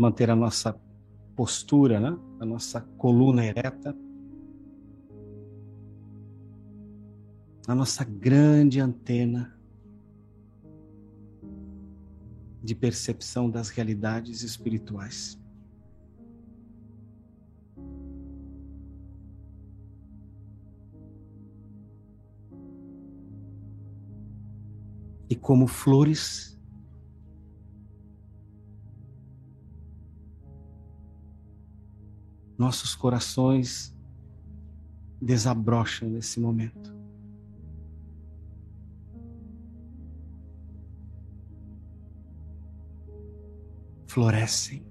manter a nossa postura, né? a nossa coluna ereta, a nossa grande antena de percepção das realidades espirituais. E como flores nossos corações desabrocham nesse momento. Florescem.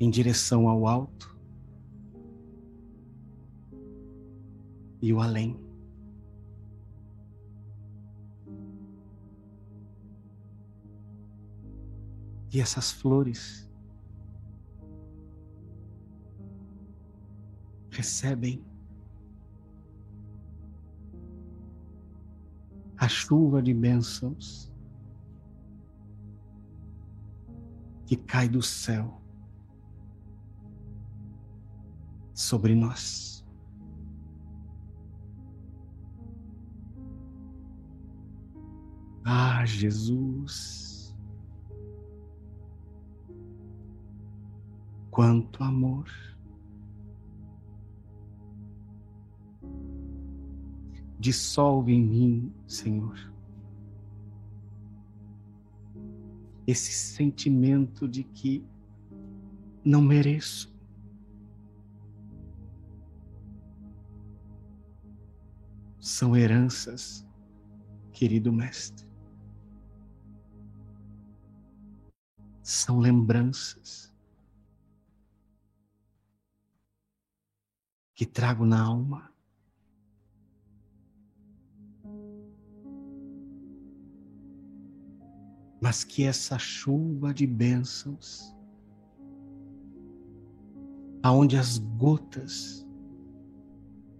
Em direção ao alto e o além. E essas flores recebem a chuva de bênçãos que cai do céu sobre nós. Ah, Jesus. Quanto amor. Dissolve em mim, Senhor, esse sentimento de que não mereço. São heranças, querido Mestre. São lembranças que trago na alma. Mas que essa chuva de bênçãos, aonde as gotas,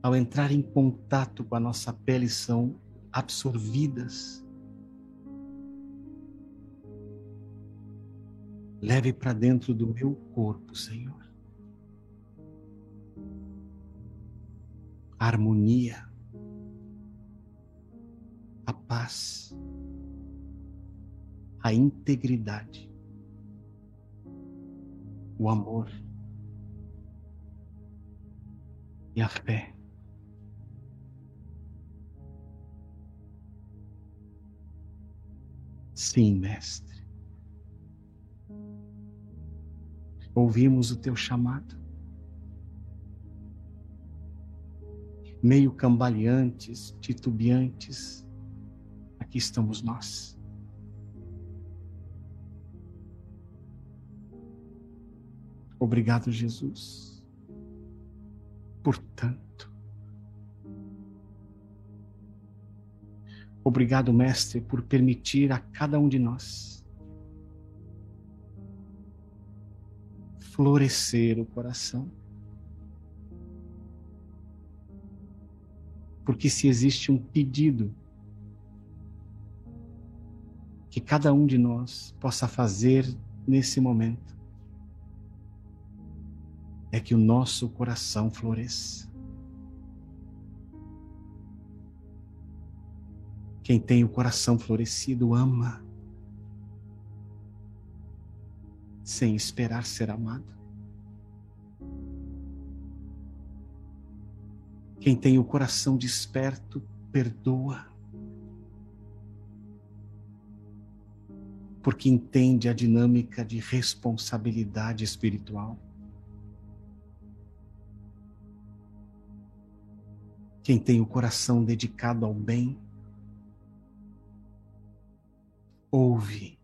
ao entrar em contato com a nossa pele, são absorvidas, leve para dentro do meu corpo, Senhor. A harmonia, a paz, a integridade, o amor e a fé. Sim, Mestre. Ouvimos o teu chamado. Meio cambaleantes, titubeantes, aqui estamos nós. Obrigado, Jesus. Portanto, obrigado, Mestre, por permitir a cada um de nós florescer o coração Porque se existe um pedido que cada um de nós possa fazer nesse momento, é que o nosso coração floresça. Quem tem o coração florescido ama, sem esperar ser amado. Quem tem o coração desperto, perdoa. Porque entende a dinâmica de responsabilidade espiritual. Quem tem o coração dedicado ao bem, ouve,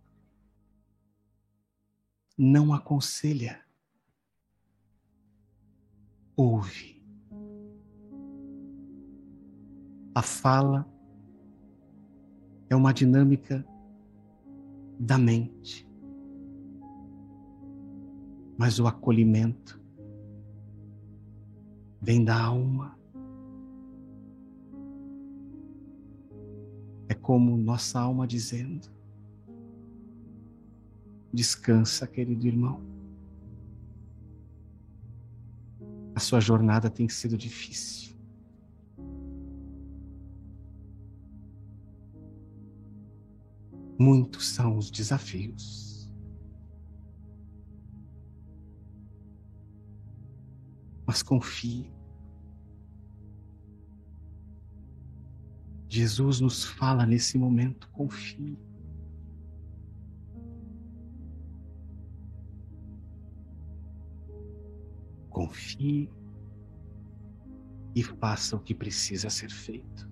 não aconselha, ouve. A fala é uma dinâmica da mente, mas o acolhimento vem da alma. É como nossa alma dizendo: descansa, querido irmão. A sua jornada tem sido difícil. Muitos são os desafios. Mas confie. Jesus nos fala nesse momento: confie. confie e faça o que precisa ser feito.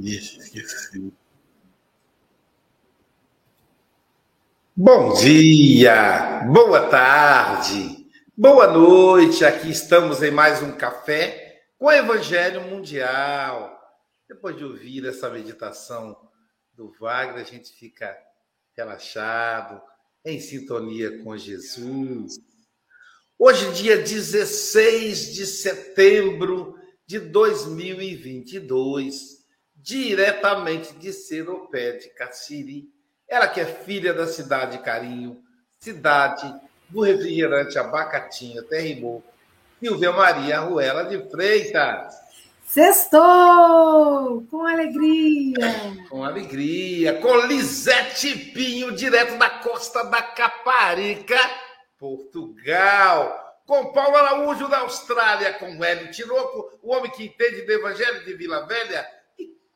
Esqueci. Bom dia, boa tarde, boa noite. Aqui estamos em mais um café com o Evangelho Mundial. Depois de ouvir essa meditação do Wagner, a gente fica relaxado, em sintonia com Jesus. Hoje, dia 16 de setembro de 2022 diretamente de Seropé de Cassiri. Ela que é filha da cidade de Carinho, cidade do refrigerante Abacatinho, Terrimou, Silvia Maria Ruela de Freitas. Sextou! Com alegria! Com alegria, com Lisete Pinho, direto da costa da Caparica, Portugal. Com Paulo Araújo da Austrália, com Hélio Tinoco, o homem que entende do Evangelho de Vila Velha,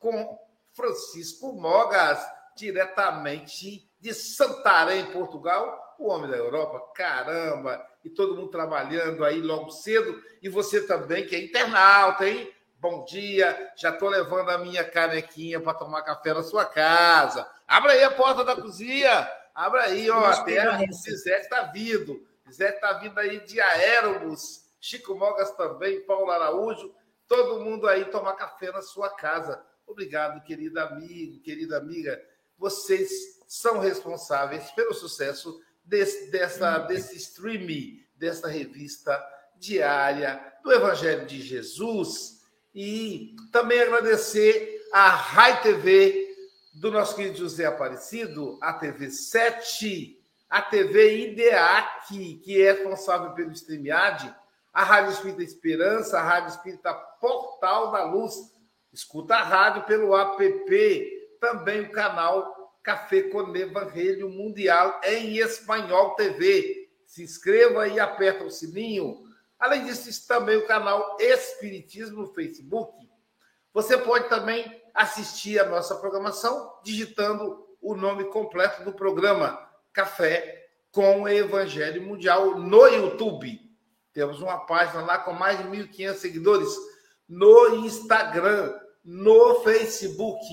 com Francisco Mogas, diretamente de Santarém, Portugal, o homem da Europa. Caramba! E todo mundo trabalhando aí logo cedo. E você também, que é internauta, hein? Bom dia, já estou levando a minha canequinha para tomar café na sua casa. Abra aí a porta da cozinha. Abra aí, ó. Até Zizete está vindo. Zizete está vindo aí de Aérobus. Chico Mogas também, Paulo Araújo. Todo mundo aí tomar café na sua casa. Obrigado, querido amigo, querida amiga. Vocês são responsáveis pelo sucesso desse, dessa, desse streaming, dessa revista diária do Evangelho de Jesus. E também agradecer a Rai TV do nosso querido José Aparecido, a TV 7, a TV IDEAC, que é responsável pelo StreamYard, a Rádio Espírita Esperança, a Rádio Espírita Portal da Luz, Escuta a rádio pelo app, também o canal Café com Evangelho Mundial em Espanhol TV. Se inscreva e aperta o sininho. Além disso, também o canal Espiritismo no Facebook. Você pode também assistir a nossa programação digitando o nome completo do programa Café com Evangelho Mundial no YouTube. Temos uma página lá com mais de 1.500 seguidores no Instagram no Facebook,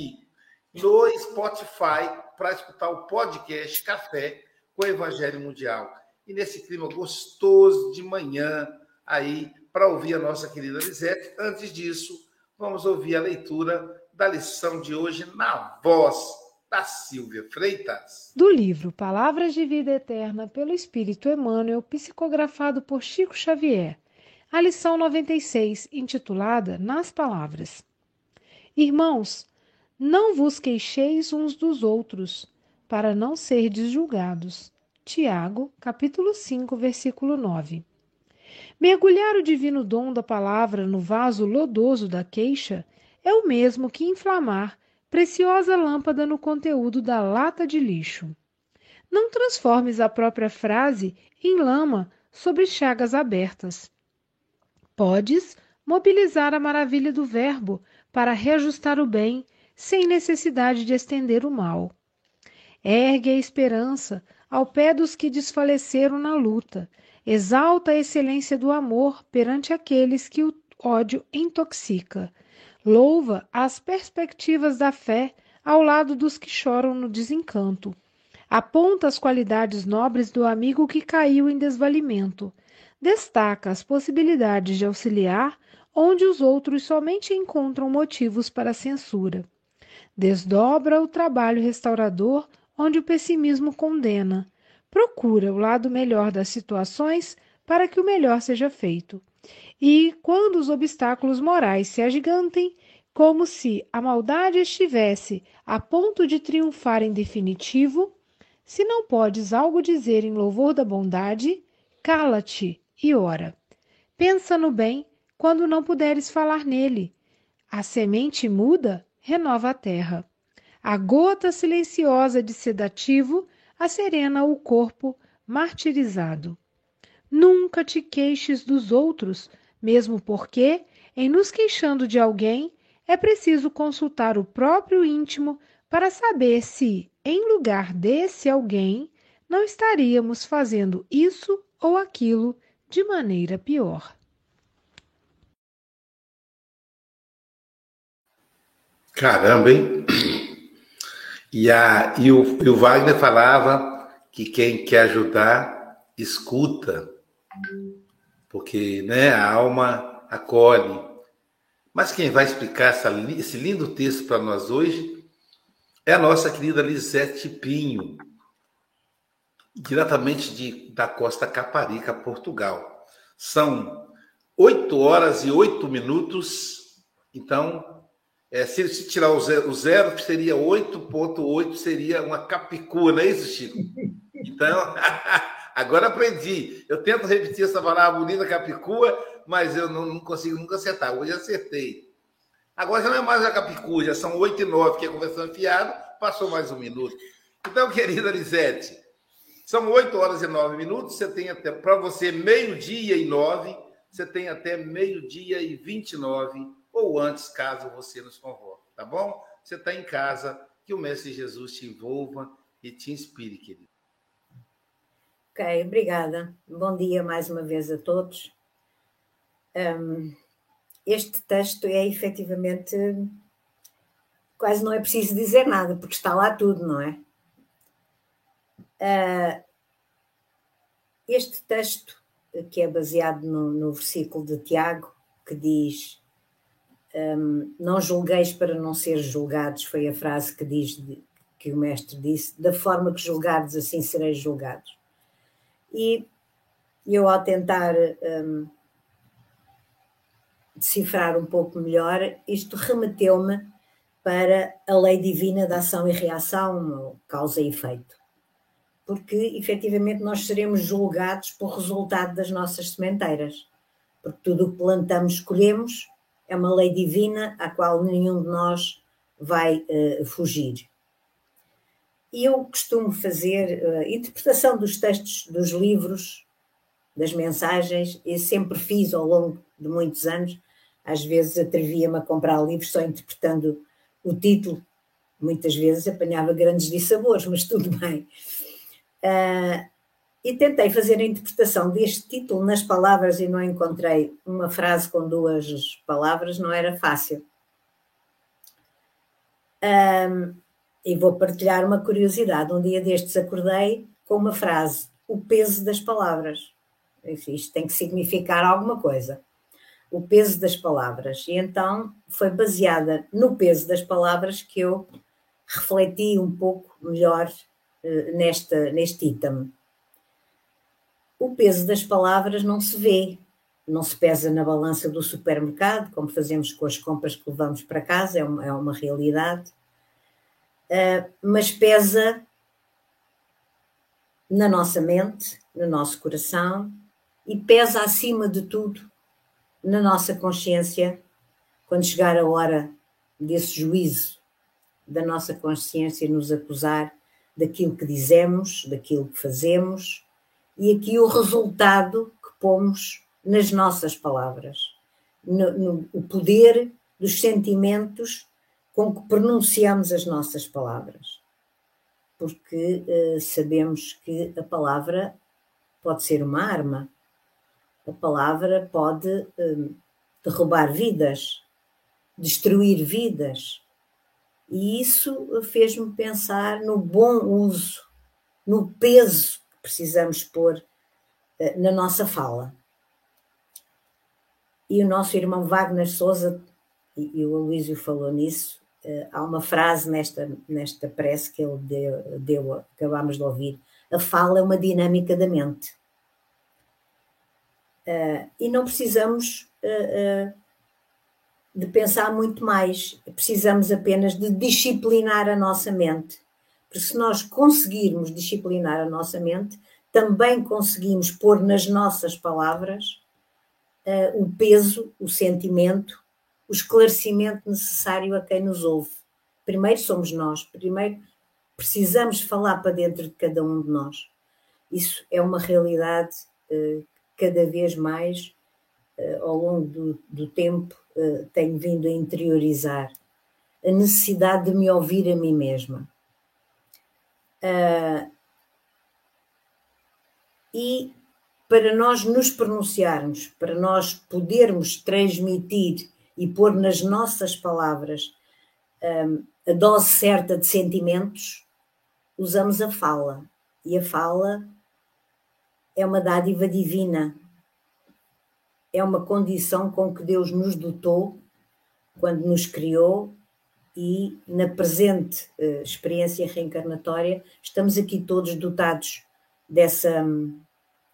no Spotify, para escutar o podcast Café com o Evangelho Mundial. E nesse clima gostoso de manhã, aí, para ouvir a nossa querida Lisete. Antes disso, vamos ouvir a leitura da lição de hoje na voz da Silvia Freitas. Do livro Palavras de Vida Eterna pelo Espírito Emmanuel, psicografado por Chico Xavier. A lição 96, intitulada Nas Palavras. Irmãos, Não vos queixeis uns dos outros, para não serdes julgados. Tiago, capítulo 5, versículo 9. Mergulhar o divino dom da palavra no vaso lodoso da queixa é o mesmo que inflamar preciosa lâmpada no conteúdo da lata de lixo. Não transformes a própria frase em lama sobre chagas abertas. Podes mobilizar a maravilha do verbo para reajustar o bem sem necessidade de estender o mal. Ergue a esperança ao pé dos que desfaleceram na luta, exalta a excelência do amor perante aqueles que o ódio intoxica, louva as perspectivas da fé ao lado dos que choram no desencanto. Aponta as qualidades nobres do amigo que caiu em desvalimento. Destaca as possibilidades de auxiliar onde os outros somente encontram motivos para censura. Desdobra o trabalho restaurador onde o pessimismo condena. Procura o lado melhor das situações para que o melhor seja feito. E, quando os obstáculos morais se agigantem, como se a maldade estivesse a ponto de triunfar em definitivo, se não podes algo dizer em louvor da bondade, cala-te e ora. Pensa no bem quando não puderes falar nele. A semente muda renova a terra. A gota silenciosa de sedativo acerena o corpo martirizado. Nunca te queixes dos outros, mesmo porque, em nos queixando de alguém, é preciso consultar o próprio íntimo para saber se, em lugar desse alguém, não estaríamos fazendo isso ou aquilo de maneira pior. Caramba, hein? E, a, e, o, e o Wagner falava que quem quer ajudar, escuta porque né, a alma acolhe. Mas quem vai explicar essa, esse lindo texto para nós hoje é a nossa querida Lisete Pinho, diretamente de, da Costa Caparica, Portugal. São oito horas e oito minutos, então, é, se, se tirar o zero, o zero seria 8.8, seria uma capicua, não é isso, Chico? Então, Agora aprendi. Eu tento repetir essa palavra bonita capicua, mas eu não, não, consigo nunca acertar. Hoje acertei. Agora já não é mais a capicua, já são 8 e 9, que é conversando fiado, passou mais um minuto. Então, querida Lisete, são 8 horas e 9 minutos, você tem até, para você, meio-dia e 9, você tem até meio-dia e 29, ou antes, caso você nos convoque, tá bom? Você está em casa, que o Mestre Jesus te envolva e te inspire, querido. Ok, obrigada. Bom dia mais uma vez a todos. Um, este texto é efetivamente quase não é preciso dizer nada, porque está lá tudo, não é? Uh, este texto, que é baseado no, no versículo de Tiago, que diz: um, Não julgueis para não ser julgados, foi a frase que diz que o mestre disse: Da forma que julgardes, assim sereis julgados. E eu, ao tentar um, decifrar um pouco melhor, isto remeteu-me para a lei divina da ação e reação, causa e efeito. Porque, efetivamente, nós seremos julgados por resultado das nossas sementeiras. Porque tudo o que plantamos, colhemos, é uma lei divina à qual nenhum de nós vai uh, fugir. E eu costumo fazer uh, interpretação dos textos dos livros, das mensagens, e sempre fiz ao longo de muitos anos. Às vezes atrevia-me a comprar livros só interpretando o título, muitas vezes apanhava grandes dissabores, mas tudo bem. Uh, e tentei fazer a interpretação deste título nas palavras e não encontrei uma frase com duas palavras, não era fácil. Um, e vou partilhar uma curiosidade. Um dia destes acordei com uma frase: o peso das palavras. Isto tem que significar alguma coisa. O peso das palavras. E então foi baseada no peso das palavras que eu refleti um pouco melhor uh, neste item. O peso das palavras não se vê, não se pesa na balança do supermercado, como fazemos com as compras que levamos para casa, é uma, é uma realidade. Uh, mas pesa na nossa mente, no nosso coração e pesa acima de tudo na nossa consciência quando chegar a hora desse juízo da nossa consciência nos acusar daquilo que dizemos, daquilo que fazemos e aqui o resultado que pomos nas nossas palavras, no, no o poder dos sentimentos com que pronunciamos as nossas palavras. Porque uh, sabemos que a palavra pode ser uma arma, a palavra pode uh, derrubar vidas, destruir vidas. E isso fez-me pensar no bom uso, no peso precisamos pôr uh, na nossa fala. E o nosso irmão Wagner Souza, e, e o Aloísio falou nisso, uh, há uma frase nesta, nesta prece que ele deu, deu, acabámos de ouvir, a fala é uma dinâmica da mente. Uh, e não precisamos de pensar muito mais, precisamos apenas de disciplinar a nossa mente. Porque se nós conseguirmos disciplinar a nossa mente, também conseguimos pôr nas nossas palavras uh, o peso, o sentimento, o esclarecimento necessário a quem nos ouve. Primeiro somos nós, primeiro precisamos falar para dentro de cada um de nós. Isso é uma realidade uh, cada vez mais uh, ao longo do, do tempo tenho vindo a interiorizar a necessidade de me ouvir a mim mesma. Uh, e para nós nos pronunciarmos, para nós podermos transmitir e pôr nas nossas palavras um, a dose certa de sentimentos, usamos a fala. E a fala é uma dádiva divina, é uma condição com que Deus nos dotou quando nos criou e na presente uh, experiência reencarnatória estamos aqui todos dotados dessa,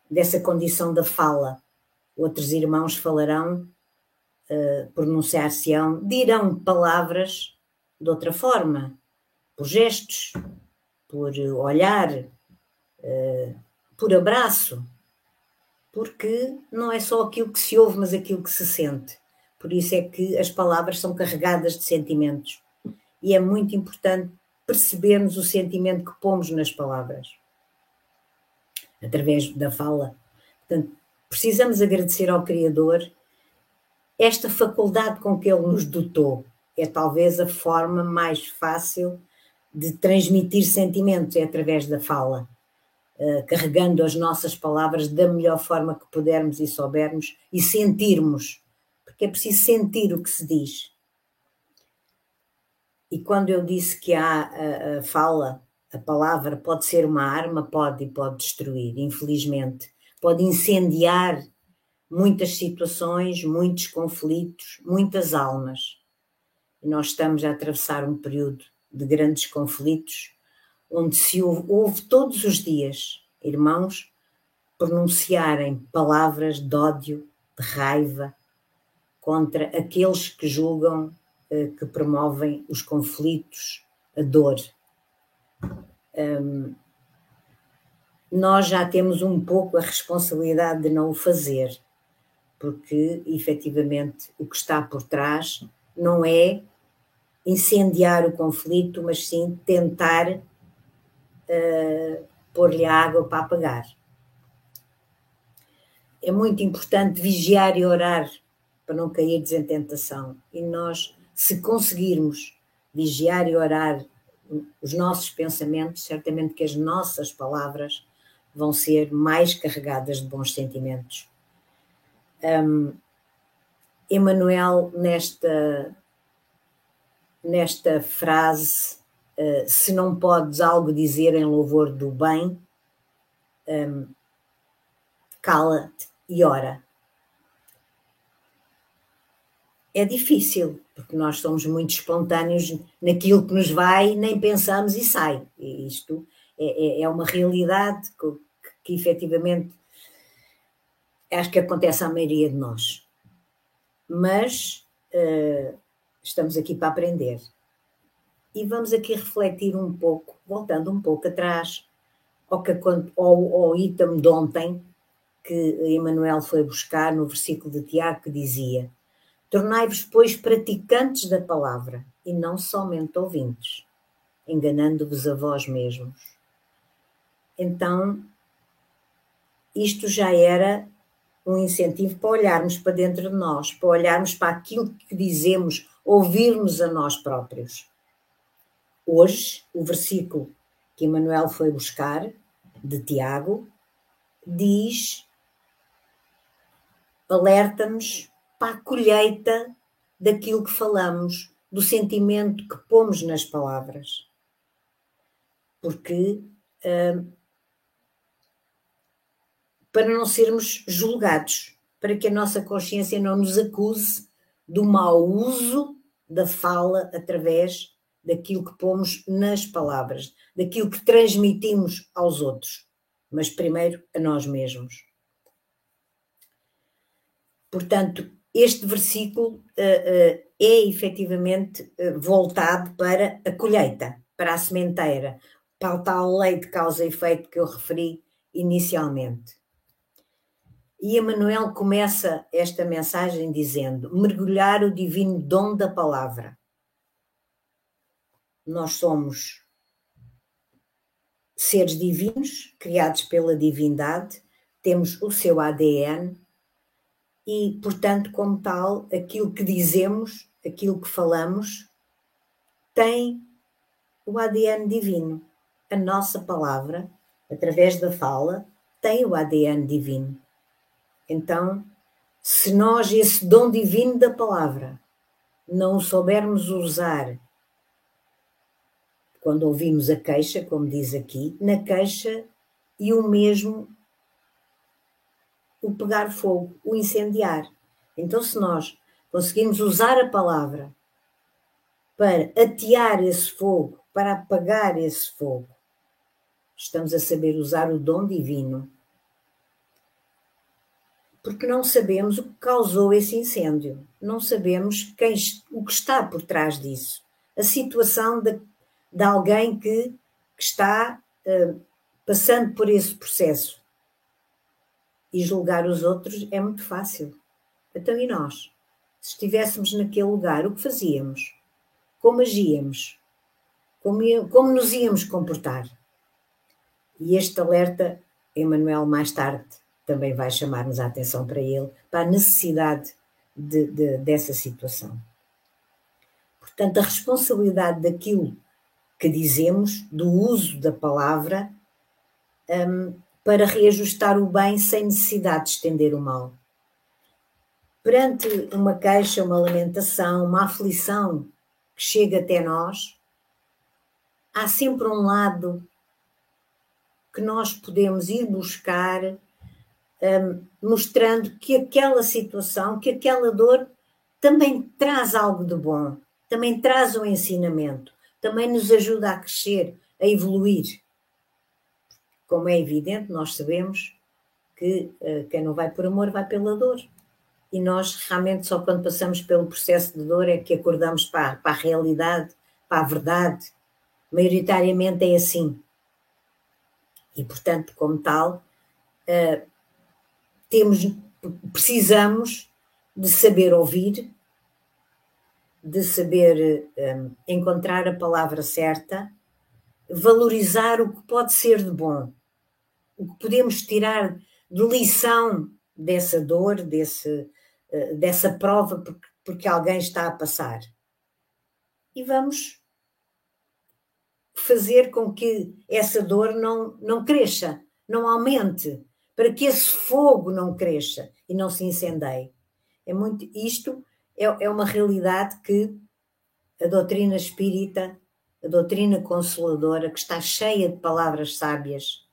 dessa condição da fala. Outros irmãos falarão, uh, pronunciar-se-ão, dirão palavras de outra forma, por gestos, por olhar, uh, por abraço, porque não é só aquilo que se ouve, mas aquilo que se sente. Por isso é que as palavras são carregadas de sentimentos. E é muito importante percebermos o sentimento que pomos nas palavras, através da fala. Portanto, precisamos agradecer ao Criador esta faculdade com que Ele nos dotou. É talvez a forma mais fácil de transmitir sentimentos, é através da fala. Uh, carregando as nossas palavras da melhor forma que pudermos e soubermos e sentirmos, porque é preciso sentir o que se diz. E quando eu disse que a, a fala, a palavra pode ser uma arma, pode e pode destruir, infelizmente. Pode incendiar muitas situações, muitos conflitos, muitas almas. E nós estamos a atravessar um período de grandes conflitos onde se ouve, ouve todos os dias irmãos pronunciarem palavras de ódio, de raiva contra aqueles que julgam que promovem os conflitos, a dor. Um, nós já temos um pouco a responsabilidade de não o fazer, porque efetivamente o que está por trás não é incendiar o conflito, mas sim tentar uh, pôr-lhe água para apagar. É muito importante vigiar e orar para não cair em tentação. E nós, se conseguirmos vigiar e orar os nossos pensamentos, certamente que as nossas palavras vão ser mais carregadas de bons sentimentos. Um, Emmanuel, nesta, nesta frase, uh, se não podes algo dizer em louvor do bem, um, cala-te e ora. É difícil, porque nós somos muito espontâneos naquilo que nos vai, nem pensamos e sai. E isto é, é, é uma realidade que, que, que efetivamente acho que acontece à maioria de nós. Mas uh, estamos aqui para aprender. e vamos aqui refletir um pouco, voltando um pouco atrás, ao, que, ao, ao item de ontem, que Emmanuel foi buscar no versículo de Tiago, que dizia: Tornai-vos, pois, praticantes da palavra, e não somente ouvintes, enganando-vos a vós mesmos. Então, isto já era um incentivo para olharmos para dentro de nós, para olharmos para aquilo que dizemos, ouvirmos a nós próprios. Hoje, o versículo que Emmanuel foi buscar, de Tiago, diz, alerta-nos para a colheita daquilo que falamos, do sentimento que pomos nas palavras. Porque uh, para não sermos julgados, para que a nossa consciência não nos acuse do mau uso da fala através daquilo que pomos nas palavras, daquilo que transmitimos aos outros, mas primeiro a nós mesmos. Portanto, este versículo uh, uh, é efetivamente uh, voltado para a colheita, para a sementeira, para a tal lei de causa e efeito que eu referi inicialmente. E Emanuel começa esta mensagem dizendo: mergulhar o divino dom da palavra. Nós somos seres divinos, criados pela divindade, temos o seu ADN e, portanto, como tal, aquilo que dizemos, aquilo que falamos, tem o ADN divino. A nossa palavra, através da fala, tem o ADN divino. Então, se nós esse dom divino da palavra não o soubermos usar quando ouvimos a queixa, como diz aqui, na queixa e o mesmo o pegar fogo, o incendiar. Então, se nós conseguimos usar a palavra para atear esse fogo, para apagar esse fogo, estamos a saber usar o dom divino porque não sabemos o que causou esse incêndio, não sabemos quem, o que está por trás disso, a situação de, de alguém que, que está uh, passando por esse processo. E julgar os outros é muito fácil. Então, e nós? Se estivéssemos naquele lugar, o que fazíamos? Como agíamos? Como, como nos íamos comportar? E este alerta, Emmanuel mais tarde também vai chamar-nos a atenção para ele, para a necessidade de, de, dessa situação. Portanto, a responsabilidade daquilo que dizemos, do uso da palavra, um, para reajustar o bem sem necessidade de estender o mal. Perante uma queixa, uma lamentação, uma aflição que chega até nós, há sempre um lado que nós podemos ir buscar um, mostrando que aquela situação, que aquela dor também traz algo de bom, também traz um ensinamento, também nos ajuda a crescer, a evoluir. Como é evidente, nós sabemos que uh, quem não vai por amor vai pela dor. E nós realmente só quando passamos pelo processo de dor é que acordamos para, para a realidade, para a verdade. Maioritariamente é assim. E, portanto, como tal, uh, temos, precisamos de saber ouvir, de saber um, encontrar a palavra certa, valorizar o que pode ser de bom, o que podemos tirar de lição dessa dor, desse, uh, dessa prova porque alguém está a passar. E vamos fazer com que essa dor não, não cresça, não aumente, para que esse fogo não cresça e não se incendeie. É muito isto é, é uma realidade que a doutrina espírita, a doutrina consoladora, que está cheia de palavras sábias,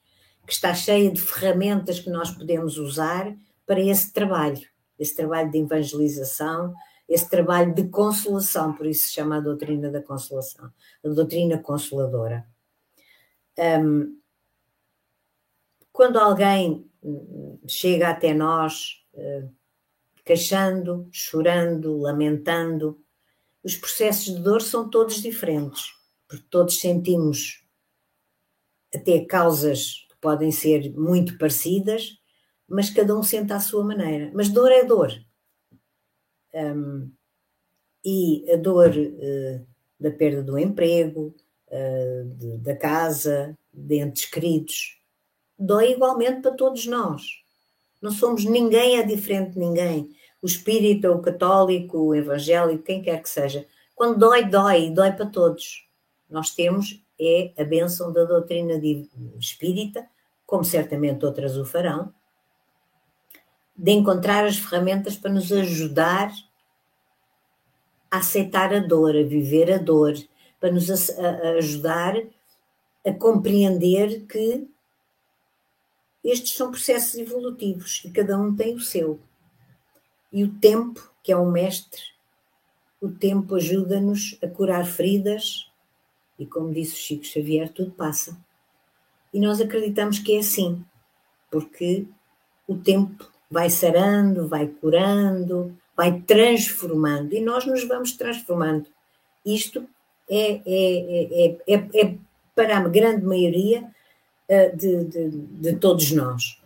que está cheia de ferramentas que nós podemos usar para esse trabalho, esse trabalho de evangelização, esse trabalho de consolação, por isso se chama a doutrina da consolação, a doutrina consoladora. Um, quando alguém chega até nós eh, queixando, chorando, lamentando. Os processos de dor são todos diferentes. Porque todos sentimos até causas que podem ser muito parecidas, mas cada um sente à sua maneira. Mas dor é dor. Um, e a dor uh, da perda do emprego, uh, de, da casa, de entes queridos, dói igualmente para todos nós. Não somos ninguém é diferente de ninguém. O espírita, o católico, o evangélico, quem quer que seja. Quando dói, dói, dói para todos. Nós temos é a bênção da doutrina espírita, como certamente outras o farão, de encontrar as ferramentas para nos ajudar a aceitar a dor, a viver a dor, para nos ajudar a compreender que estes são processos evolutivos e cada um tem o seu. E o tempo, que é o mestre, o tempo ajuda-nos a curar feridas e, como disse o Chico Xavier, tudo passa. E nós acreditamos que é assim, porque o tempo vai sarando, vai curando, vai transformando e nós nos vamos transformando. Isto é, é, é, é, é para a grande maioria uh, de, de, de, todos nós.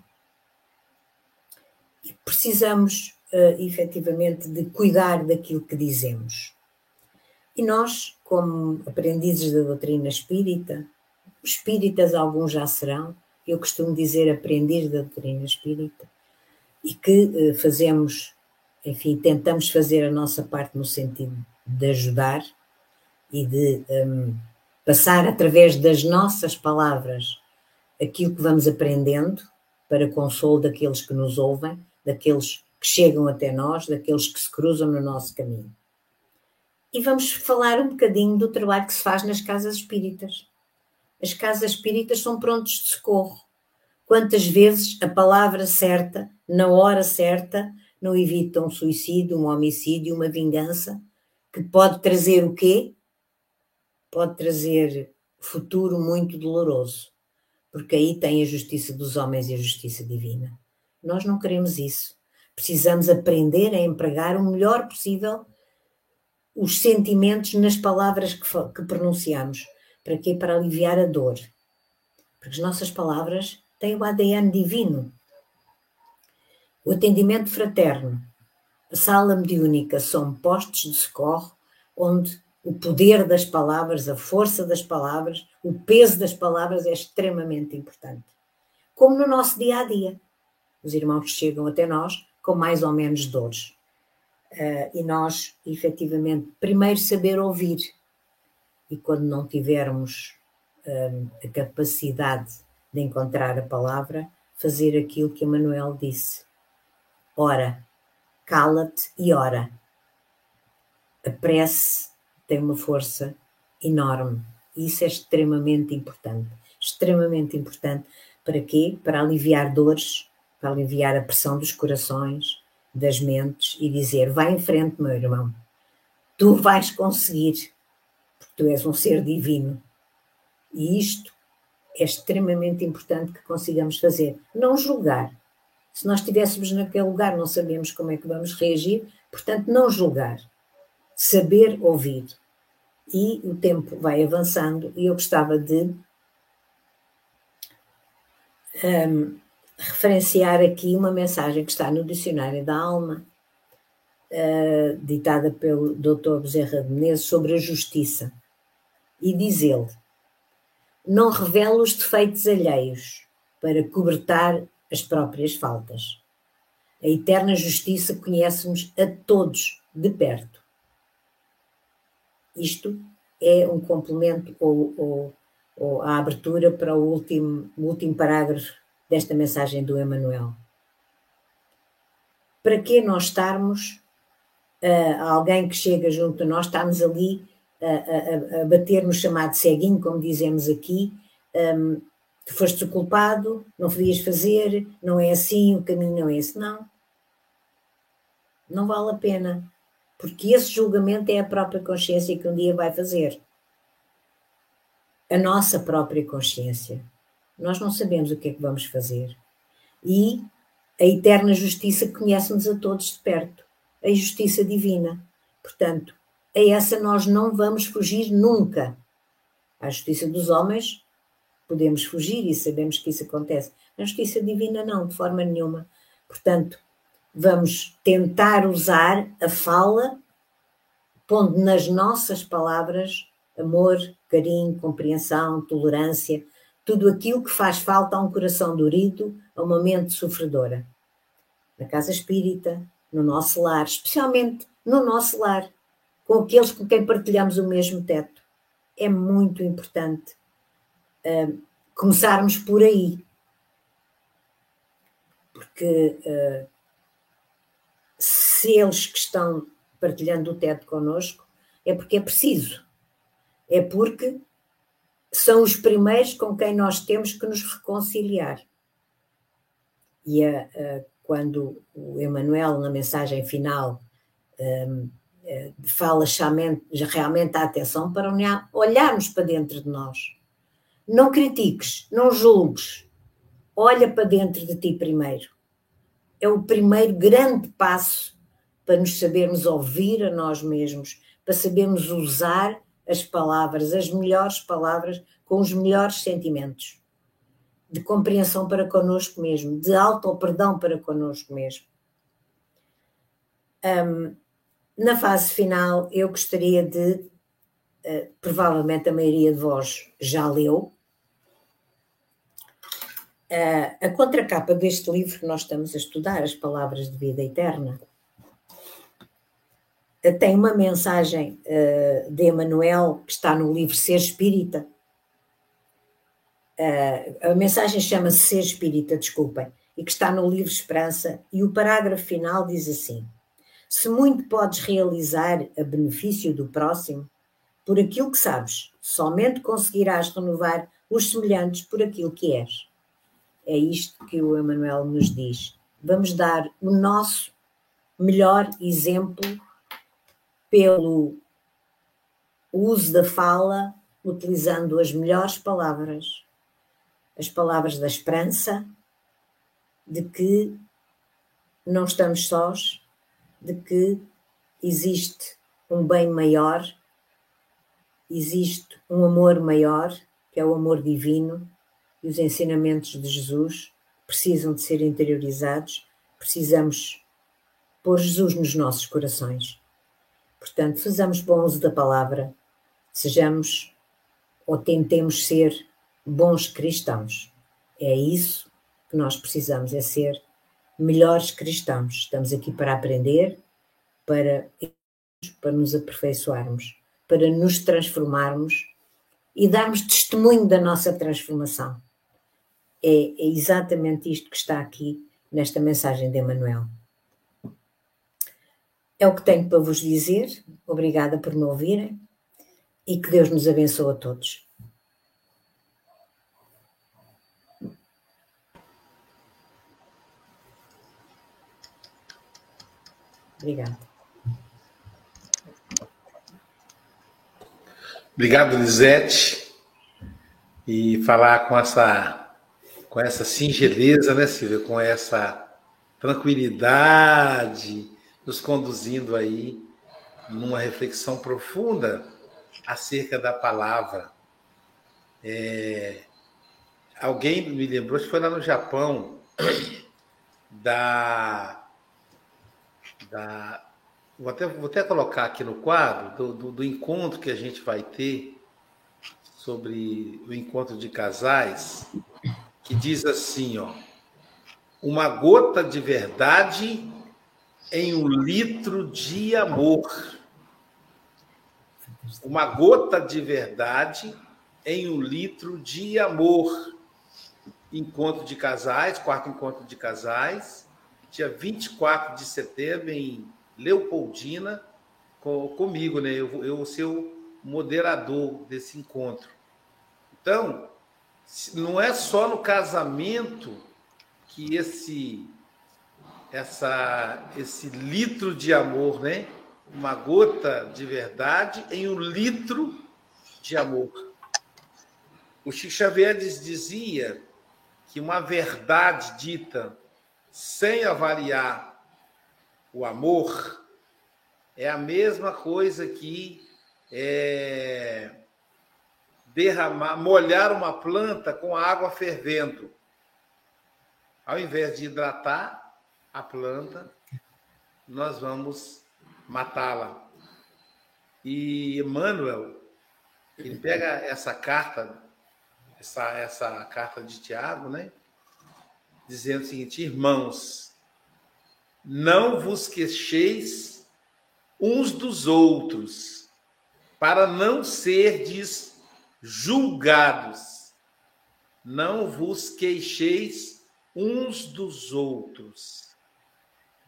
E precisamos uh, efetivamente de cuidar daquilo que dizemos. E nós, como aprendizes da doutrina espírita, espíritas alguns já serão, eu costumo dizer aprendiz da doutrina espírita, e que uh, fazemos, enfim, tentamos fazer a nossa parte no sentido de ajudar e de um, passar através das nossas palavras aquilo que vamos aprendendo para consolo daqueles que nos ouvem, daqueles que chegam até nós, daqueles que se cruzam no nosso caminho. E vamos falar um bocadinho do trabalho que se faz nas casas espíritas. As casas espíritas são prontos de socorro. Quantas vezes a palavra certa, na hora certa, não evita um suicídio, um homicídio, uma vingança, que pode trazer o quê? Pode trazer futuro muito doloroso porque aí tem a justiça dos homens e a justiça divina. Nós não queremos isso. Precisamos aprender a empregar o melhor possível os sentimentos nas palavras que, que pronunciamos. Para quê? Para aliviar a dor. Porque as nossas palavras têm o ADN divino. O atendimento fraterno, a sala mediúnica são postos de socorro onde o poder das palavras, a força das palavras, o peso das palavras é extremamente importante. Como no nosso dia a dia. Os irmãos chegam até nós com mais ou menos dores. Uh, e nós, efetivamente, primeiro saber ouvir. E quando não tivermos uh, a capacidade de encontrar a palavra, fazer aquilo que Manuel disse. Ora, cala-te e ora. A prece tem uma força enorme. E isso é extremamente importante. Extremamente importante. Para quê? Para aliviar dores, para aliviar a pressão dos corações, das mentes e dizer: vai em frente, meu irmão. Tu vais conseguir, porque tu és um ser divino. E isto é extremamente importante que consigamos fazer. Não julgar. Se nós estivéssemos naquele lugar, não sabemos como é que vamos reagir, portanto, não julgar saber ouvir. E o tempo vai avançando e eu gostava de um, referenciar aqui uma mensagem que está no Dicionário da Alma, uh, ditada pelo Dr. Bezerra de Menezes, sobre a justiça. E diz ele: Não revela os defeitos alheios para cobertar as próprias faltas. A eterna justiça conhece-nos a todos de perto. Isto é um complemento ou, ou, ou a abertura para o último, o último parágrafo desta mensagem do Emanuel. Para que nós estarmos, uh, alguém que chega junto a nós, estamos ali a, a, a bater no chamado ceguinho, como dizemos aqui, um, tu foste o culpado, não podias fazer, não é assim, o caminho não é esse, não. Não vale a pena porque esse julgamento é a própria consciência que um dia vai fazer. A nossa própria consciência. Nós não sabemos o que é que vamos fazer. E a eterna justiça conhece-nos a todos de perto a justiça divina. Portanto, a essa nós não vamos fugir nunca. À justiça dos homens, podemos fugir e sabemos que isso acontece. Na justiça divina, não, de forma nenhuma. Portanto, vamos tentar usar a fala, pondo nas nossas palavras amor, carinho, compreensão, tolerância, tudo aquilo que faz falta a um coração dorido, a uma mente sofredora. Na casa espírita, no nosso lar, especialmente no nosso lar, com aqueles com quem partilhamos o mesmo teto. É muito importante uh, começarmos por aí. Porque uh, se eles que estão partilhando o teto connosco, é porque é preciso. É porque são os primeiros com quem nós temos que nos reconciliar. E a, a, quando o Emmanuel, na mensagem final, um, eh, fala realmente a atenção para olharmos para dentro de nós. Não critiques, não julgues, olha para dentro de ti primeiro. É o primeiro grande passo para nos sabermos ouvir a nós mesmos, para sabermos usar as palavras, as melhores palavras, com os melhores sentimentos de compreensão para connosco mesmo, de auto-perdão para connosco mesmo. Um, na fase final, eu gostaria de, uh, provavelmente a maioria de vós já leu, uh, a contracapa deste livro que nós estamos a estudar, As Palavras de Vida Eterna, tem uma mensagem de Emanuel que está no livro Ser Espírita, a mensagem chama-se Ser Espírita, desculpem, e que está no livro Esperança, e o parágrafo final diz assim: Se muito podes realizar a benefício do próximo, por aquilo que sabes, somente conseguirás renovar os semelhantes por aquilo que és. É isto que o Emanuel nos diz. Vamos dar o nosso melhor exemplo pelo uso da fala, utilizando as melhores palavras as palavras da esperança, de que não estamos sós, de que existe um bem maior, existe um amor maior, que é o amor divino, e os ensinamentos de Jesus precisam de ser interiorizados, precisamos pôr Jesus nos nossos corações. Portanto, façamos bom uso da palavra, sejamos ou tentemos ser bons cristãos. É isso que nós precisamos, é ser melhores cristãos. Estamos aqui para aprender, para, para nos aperfeiçoarmos, para nos transformarmos e darmos testemunho da nossa transformação. É, é exatamente isto que está aqui nesta mensagem de Emanuel. É o que tenho para vos dizer. Obrigada por me ouvirem e que Deus nos abençoe a todos. Obrigada. Obrigado, Lisete. E falar com essa, com essa singeleza, né, Silvia? Com essa tranquilidade, nos conduzindo aí numa reflexão profunda acerca da palavra. É, alguém me lembrou, que foi lá no Japão, da da. Vou até, vou até colocar aqui no quadro do, do, do encontro que a gente vai ter sobre o encontro de casais, que diz assim, ó, uma gota de verdade em um litro de amor. Uma gota de verdade em um litro de amor. Encontro de casais, quarto encontro de casais, dia 24 de setembro, em Leopoldina, com, comigo, né? Eu, eu vou ser o moderador desse encontro. Então, não é só no casamento que esse essa esse litro de amor, né? Uma gota de verdade em um litro de amor. O Chico Xavier dizia que uma verdade dita sem avaliar o amor, é a mesma coisa que é, derramar, molhar uma planta com água fervendo. Ao invés de hidratar a planta, nós vamos matá-la. E Emmanuel, ele pega essa carta, essa, essa carta de Tiago, né? Dizendo o seguinte: irmãos, não vos queixeis uns dos outros, para não serdes julgados. Não vos queixeis uns dos outros.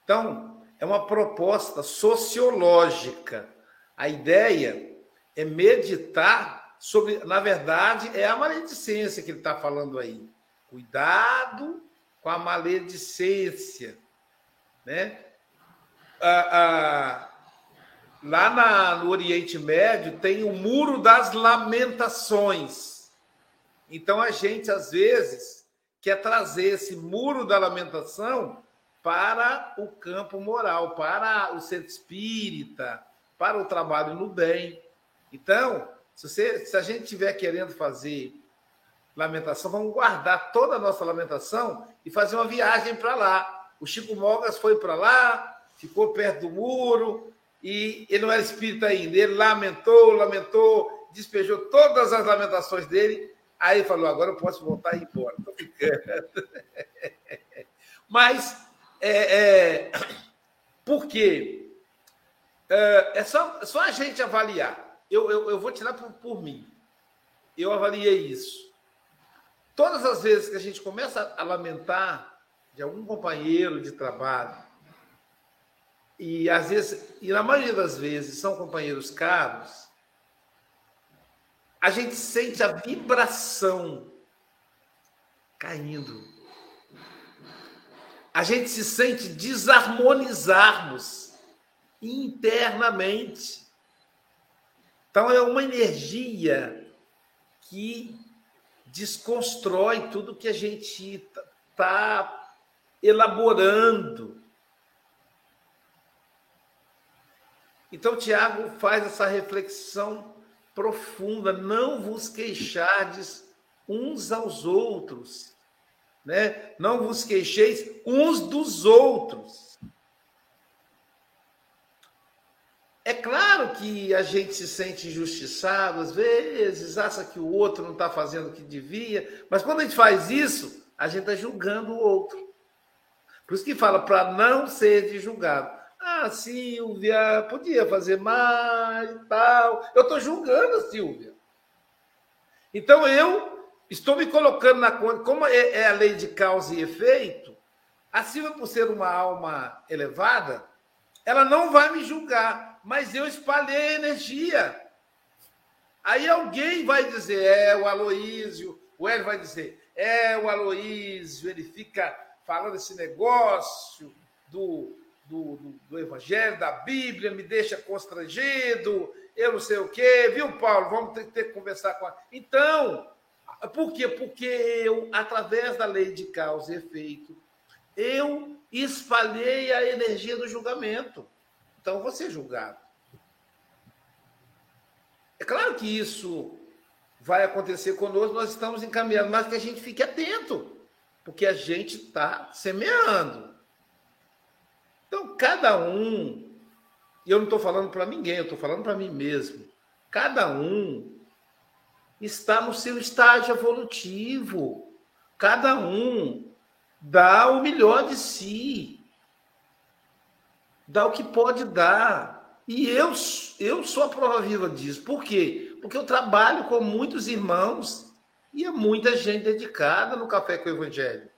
Então, é uma proposta sociológica. A ideia é meditar sobre, na verdade, é a maledicência que ele está falando aí. Cuidado com a maledicência, né? Ah, ah, lá na, no Oriente Médio tem o muro das lamentações. Então a gente às vezes quer trazer esse muro da lamentação para o campo moral, para o centro espírita, para o trabalho no bem. Então, se, você, se a gente estiver querendo fazer lamentação, vamos guardar toda a nossa lamentação e fazer uma viagem para lá. O Chico Mogas foi para lá, ficou perto do muro, e ele não era espírita ainda. Ele lamentou, lamentou, despejou todas as lamentações dele. Aí falou: agora eu posso voltar e ir embora. Ficando. Mas, é, é, por quê? É, é só, só a gente avaliar. Eu, eu, eu vou tirar por, por mim. Eu avaliei isso. Todas as vezes que a gente começa a lamentar de algum companheiro de trabalho, e às vezes, e na maioria das vezes são companheiros caros, a gente sente a vibração caindo. A gente se sente desarmonizarmos internamente. Então é uma energia que desconstrói tudo que a gente está elaborando. Então, Tiago faz essa reflexão profunda: não vos queixardes uns aos outros, né? não vos queixeis uns dos outros. É claro que a gente se sente injustiçado, às vezes, acha que o outro não está fazendo o que devia, mas quando a gente faz isso, a gente está julgando o outro. Por isso que fala para não ser julgado. Ah, Silvia, podia fazer mais e tal. Eu estou julgando a Silvia. Então eu estou me colocando na conta, como é, é a lei de causa e efeito, a Silvia, por ser uma alma elevada, ela não vai me julgar, mas eu espalhei energia. Aí alguém vai dizer, é o Aloísio, o Hélio vai dizer, é o Aloísio, ele fica falando esse negócio do do, do, do, Evangelho, da Bíblia, me deixa constrangido, eu não sei o quê, viu, Paulo? Vamos ter, ter que conversar com a. Então, por quê? Porque eu, através da lei de causa e efeito, eu espalhei a energia do julgamento. Então, vou ser julgado. É claro que isso vai acontecer conosco, nós estamos encaminhando, mas que a gente fique atento, porque a gente está semeando. Então, cada um, e eu não estou falando para ninguém, eu estou falando para mim mesmo, cada um está no seu estágio evolutivo, cada um dá o melhor de si, dá o que pode dar. E eu, eu sou a prova viva disso. Por quê? Porque eu trabalho com muitos irmãos e é muita gente dedicada no Café com o Evangelho.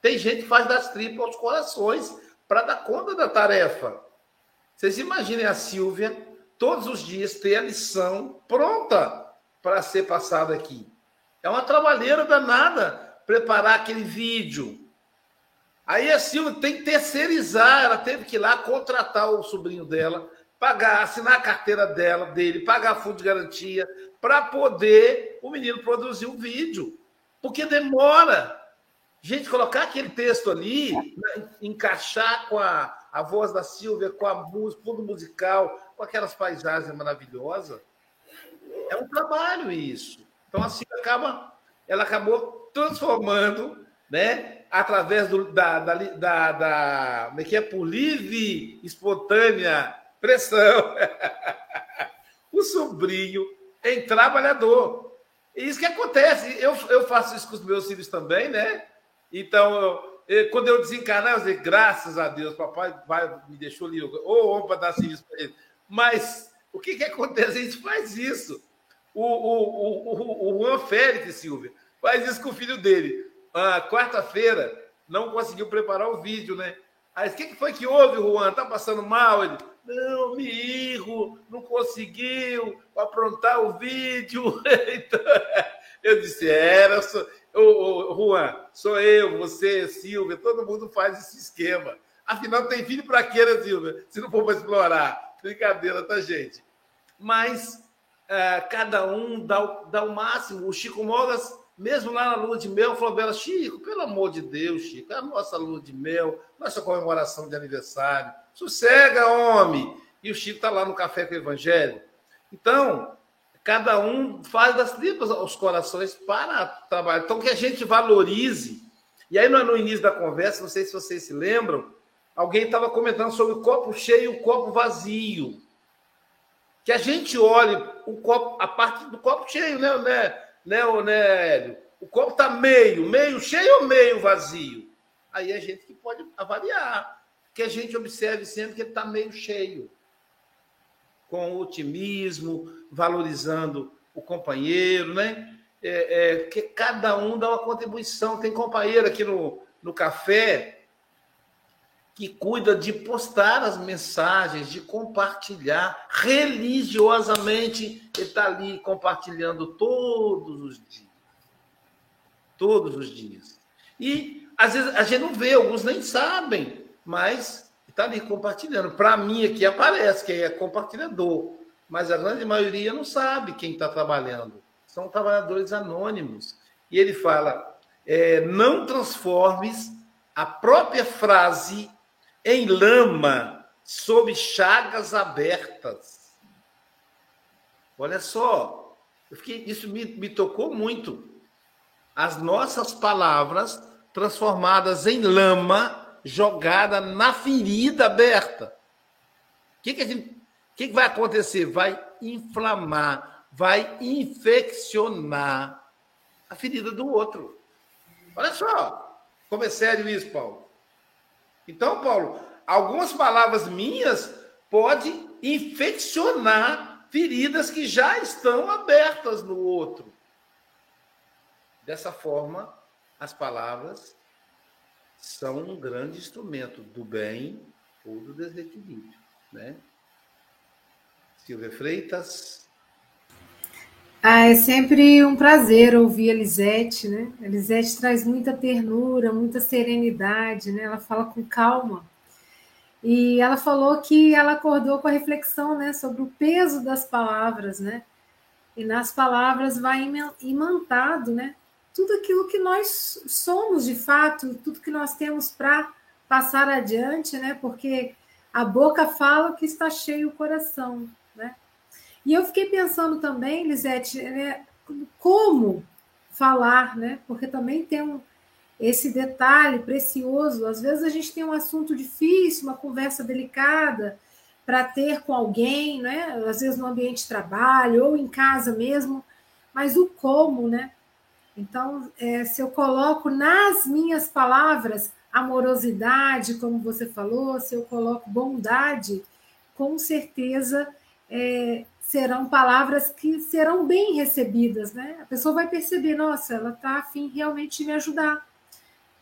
Tem gente que faz das tripas aos corações para dar conta da tarefa. Vocês imaginem a Silvia todos os dias ter a lição pronta para ser passada aqui. É uma trabalheira danada preparar aquele vídeo. Aí a Silvia tem que terceirizar, ela teve que ir lá contratar o sobrinho dela, pagar, assinar a carteira dela, dele, pagar fundo de garantia, para poder o menino produzir um vídeo. Porque demora. Gente, colocar aquele texto ali, né, encaixar com a, a voz da Silvia, com a música, fundo musical, com aquelas paisagens maravilhosas, é um trabalho isso. Então a Silvia acaba, ela acabou transformando, né, através do, da, da, da, da, é que é, por livre, espontânea pressão, o sobrinho em trabalhador. E isso que acontece. Eu, eu faço isso com os meus filhos também, né? Então, eu, quando eu desencarnar, eu digo, graças a Deus, papai vai, me deixou livre. Ou oh, para dar serviço para ele. Mas o que, que acontece? A gente faz isso. O, o, o, o, Juan Félix, Silvia, faz isso com o filho dele. Ah, Quarta-feira, não conseguiu preparar o vídeo, né? Aí, o que, que foi que houve, Juan? Tá passando mal? Ele, não, me erro, não conseguiu aprontar o vídeo. então, eu disse, era, ô, ô, Juan, sou eu, você, Silvia, todo mundo faz esse esquema. Afinal, tem filho para quê, né, Silvia? Se não for para explorar. Brincadeira, tá, gente? Mas uh, cada um dá, dá o máximo. O Chico Mogas, mesmo lá na lua de mel, falou para ela, Chico, pelo amor de Deus, Chico, é a nossa lua de mel, nossa comemoração de aniversário. Sossega, homem! E o Chico está lá no café com o Evangelho. Então, cada um faz das tripas os corações para trabalhar. Então, que a gente valorize. E aí, no início da conversa, não sei se vocês se lembram, alguém estava comentando sobre o copo cheio e o copo vazio. Que a gente olhe o copo, a parte do copo cheio, né, né, né, né Hélio? O copo está meio, meio cheio ou meio vazio? Aí a gente que pode avaliar que a gente observe sempre que ele está meio cheio, com otimismo, valorizando o companheiro, né? É, é, que cada um dá uma contribuição. Tem companheiro aqui no, no café que cuida de postar as mensagens, de compartilhar religiosamente. Ele está ali compartilhando todos os dias. Todos os dias. E às vezes a gente não vê, alguns nem sabem mas está ali compartilhando. Para mim aqui aparece que é compartilhador, mas a grande maioria não sabe quem está trabalhando. São trabalhadores anônimos. E ele fala: é, não transformes a própria frase em lama sob chagas abertas. Olha só, fiquei, isso me, me tocou muito. As nossas palavras transformadas em lama jogada na ferida aberta. O que, que, que, que vai acontecer? Vai inflamar, vai infeccionar a ferida do outro. Olha só, como é sério isso, Paulo. Então, Paulo, algumas palavras minhas podem infeccionar feridas que já estão abertas no outro. Dessa forma, as palavras são um grande instrumento do bem ou do desequilíbrio, né? Silvia Freitas. Ah, é sempre um prazer ouvir a Lisete, né? A Lisete traz muita ternura, muita serenidade, né? Ela fala com calma. E ela falou que ela acordou com a reflexão, né, sobre o peso das palavras, né? E nas palavras vai imantado, né, tudo aquilo que nós somos de fato, tudo que nós temos para passar adiante, né? Porque a boca fala que está cheio o coração? E eu fiquei pensando também, Lisete, né, como falar, né? Porque também tem um, esse detalhe precioso. Às vezes a gente tem um assunto difícil, uma conversa delicada para ter com alguém, né? Às vezes no ambiente de trabalho ou em casa mesmo, mas o como, né? Então, é, se eu coloco nas minhas palavras amorosidade, como você falou, se eu coloco bondade, com certeza é, serão palavras que serão bem recebidas, né? A pessoa vai perceber, nossa, ela está afim realmente de me ajudar,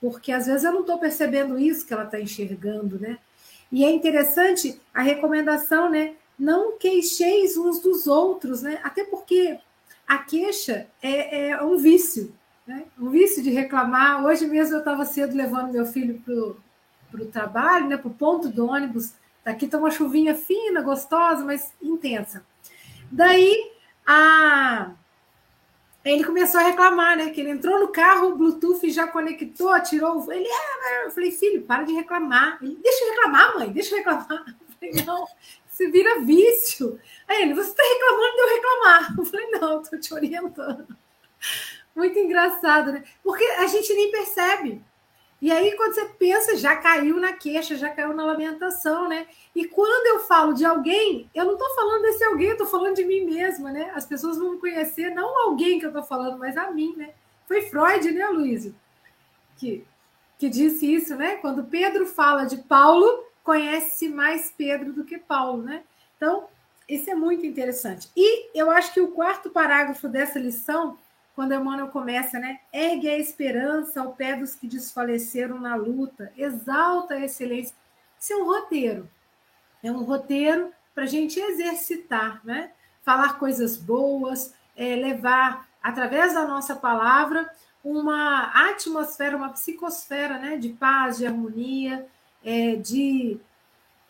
porque às vezes eu não estou percebendo isso que ela está enxergando, né? E é interessante a recomendação, né? Não queixeis uns dos outros, né? Até porque a queixa é, é um vício, né? um vício de reclamar. Hoje mesmo eu estava cedo levando meu filho para o trabalho, né? para o ponto do ônibus. Daqui está uma chuvinha fina, gostosa, mas intensa. Daí a... ele começou a reclamar, né? Que ele entrou no carro, o Bluetooth já conectou, tirou. Ele, é, eu falei, filho, para de reclamar. Ele, deixa eu reclamar, mãe, deixa eu reclamar. Eu falei, não, se vira vício. Aí ele, você está reclamando de eu reclamar. Eu falei, não, estou te orientando. Muito engraçado, né? Porque a gente nem percebe. E aí, quando você pensa, já caiu na queixa, já caiu na lamentação, né? E quando eu falo de alguém, eu não estou falando desse alguém, eu estou falando de mim mesma, né? As pessoas vão me conhecer, não alguém que eu estou falando, mas a mim, né? Foi Freud, né, Luísa? Que, que disse isso, né? Quando Pedro fala de Paulo, conhece mais Pedro do que Paulo, né? Então, isso é muito interessante. E eu acho que o quarto parágrafo dessa lição quando Emmanuel começa, né? Ergue a esperança ao pé dos que desfaleceram na luta, exalta a excelência. Isso é um roteiro. É um roteiro para a gente exercitar, né? Falar coisas boas, é, levar, através da nossa palavra, uma atmosfera, uma psicosfera né? de paz, de harmonia, é, de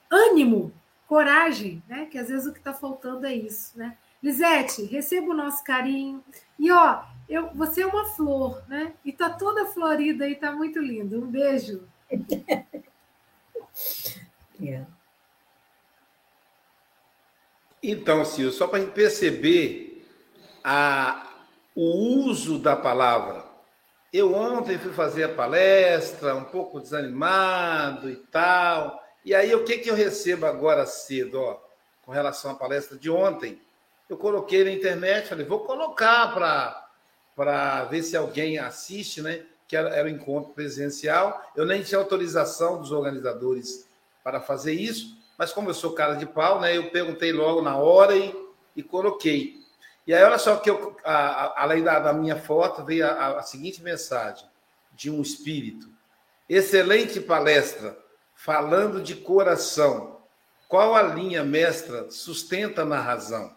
ânimo, coragem, né? Que às vezes o que está faltando é isso, né? Lisete, receba o nosso carinho. E ó, eu, você é uma flor, né? E tá toda florida e tá muito lindo. Um beijo. yeah. Então, Sil, só para a gente perceber a, o uso da palavra. Eu ontem fui fazer a palestra, um pouco desanimado e tal. E aí, o que, que eu recebo agora cedo, ó, com relação à palestra de ontem? Eu coloquei na internet, falei, vou colocar para para ver se alguém assiste, né? Que era, era o encontro presencial. Eu nem tinha autorização dos organizadores para fazer isso, mas como eu sou cara de pau, né? Eu perguntei logo na hora e, e coloquei. E aí, olha só que eu, a, a, além da, da, minha foto, veio a, a seguinte mensagem de um espírito. Excelente palestra, falando de coração. Qual a linha mestra sustenta na razão?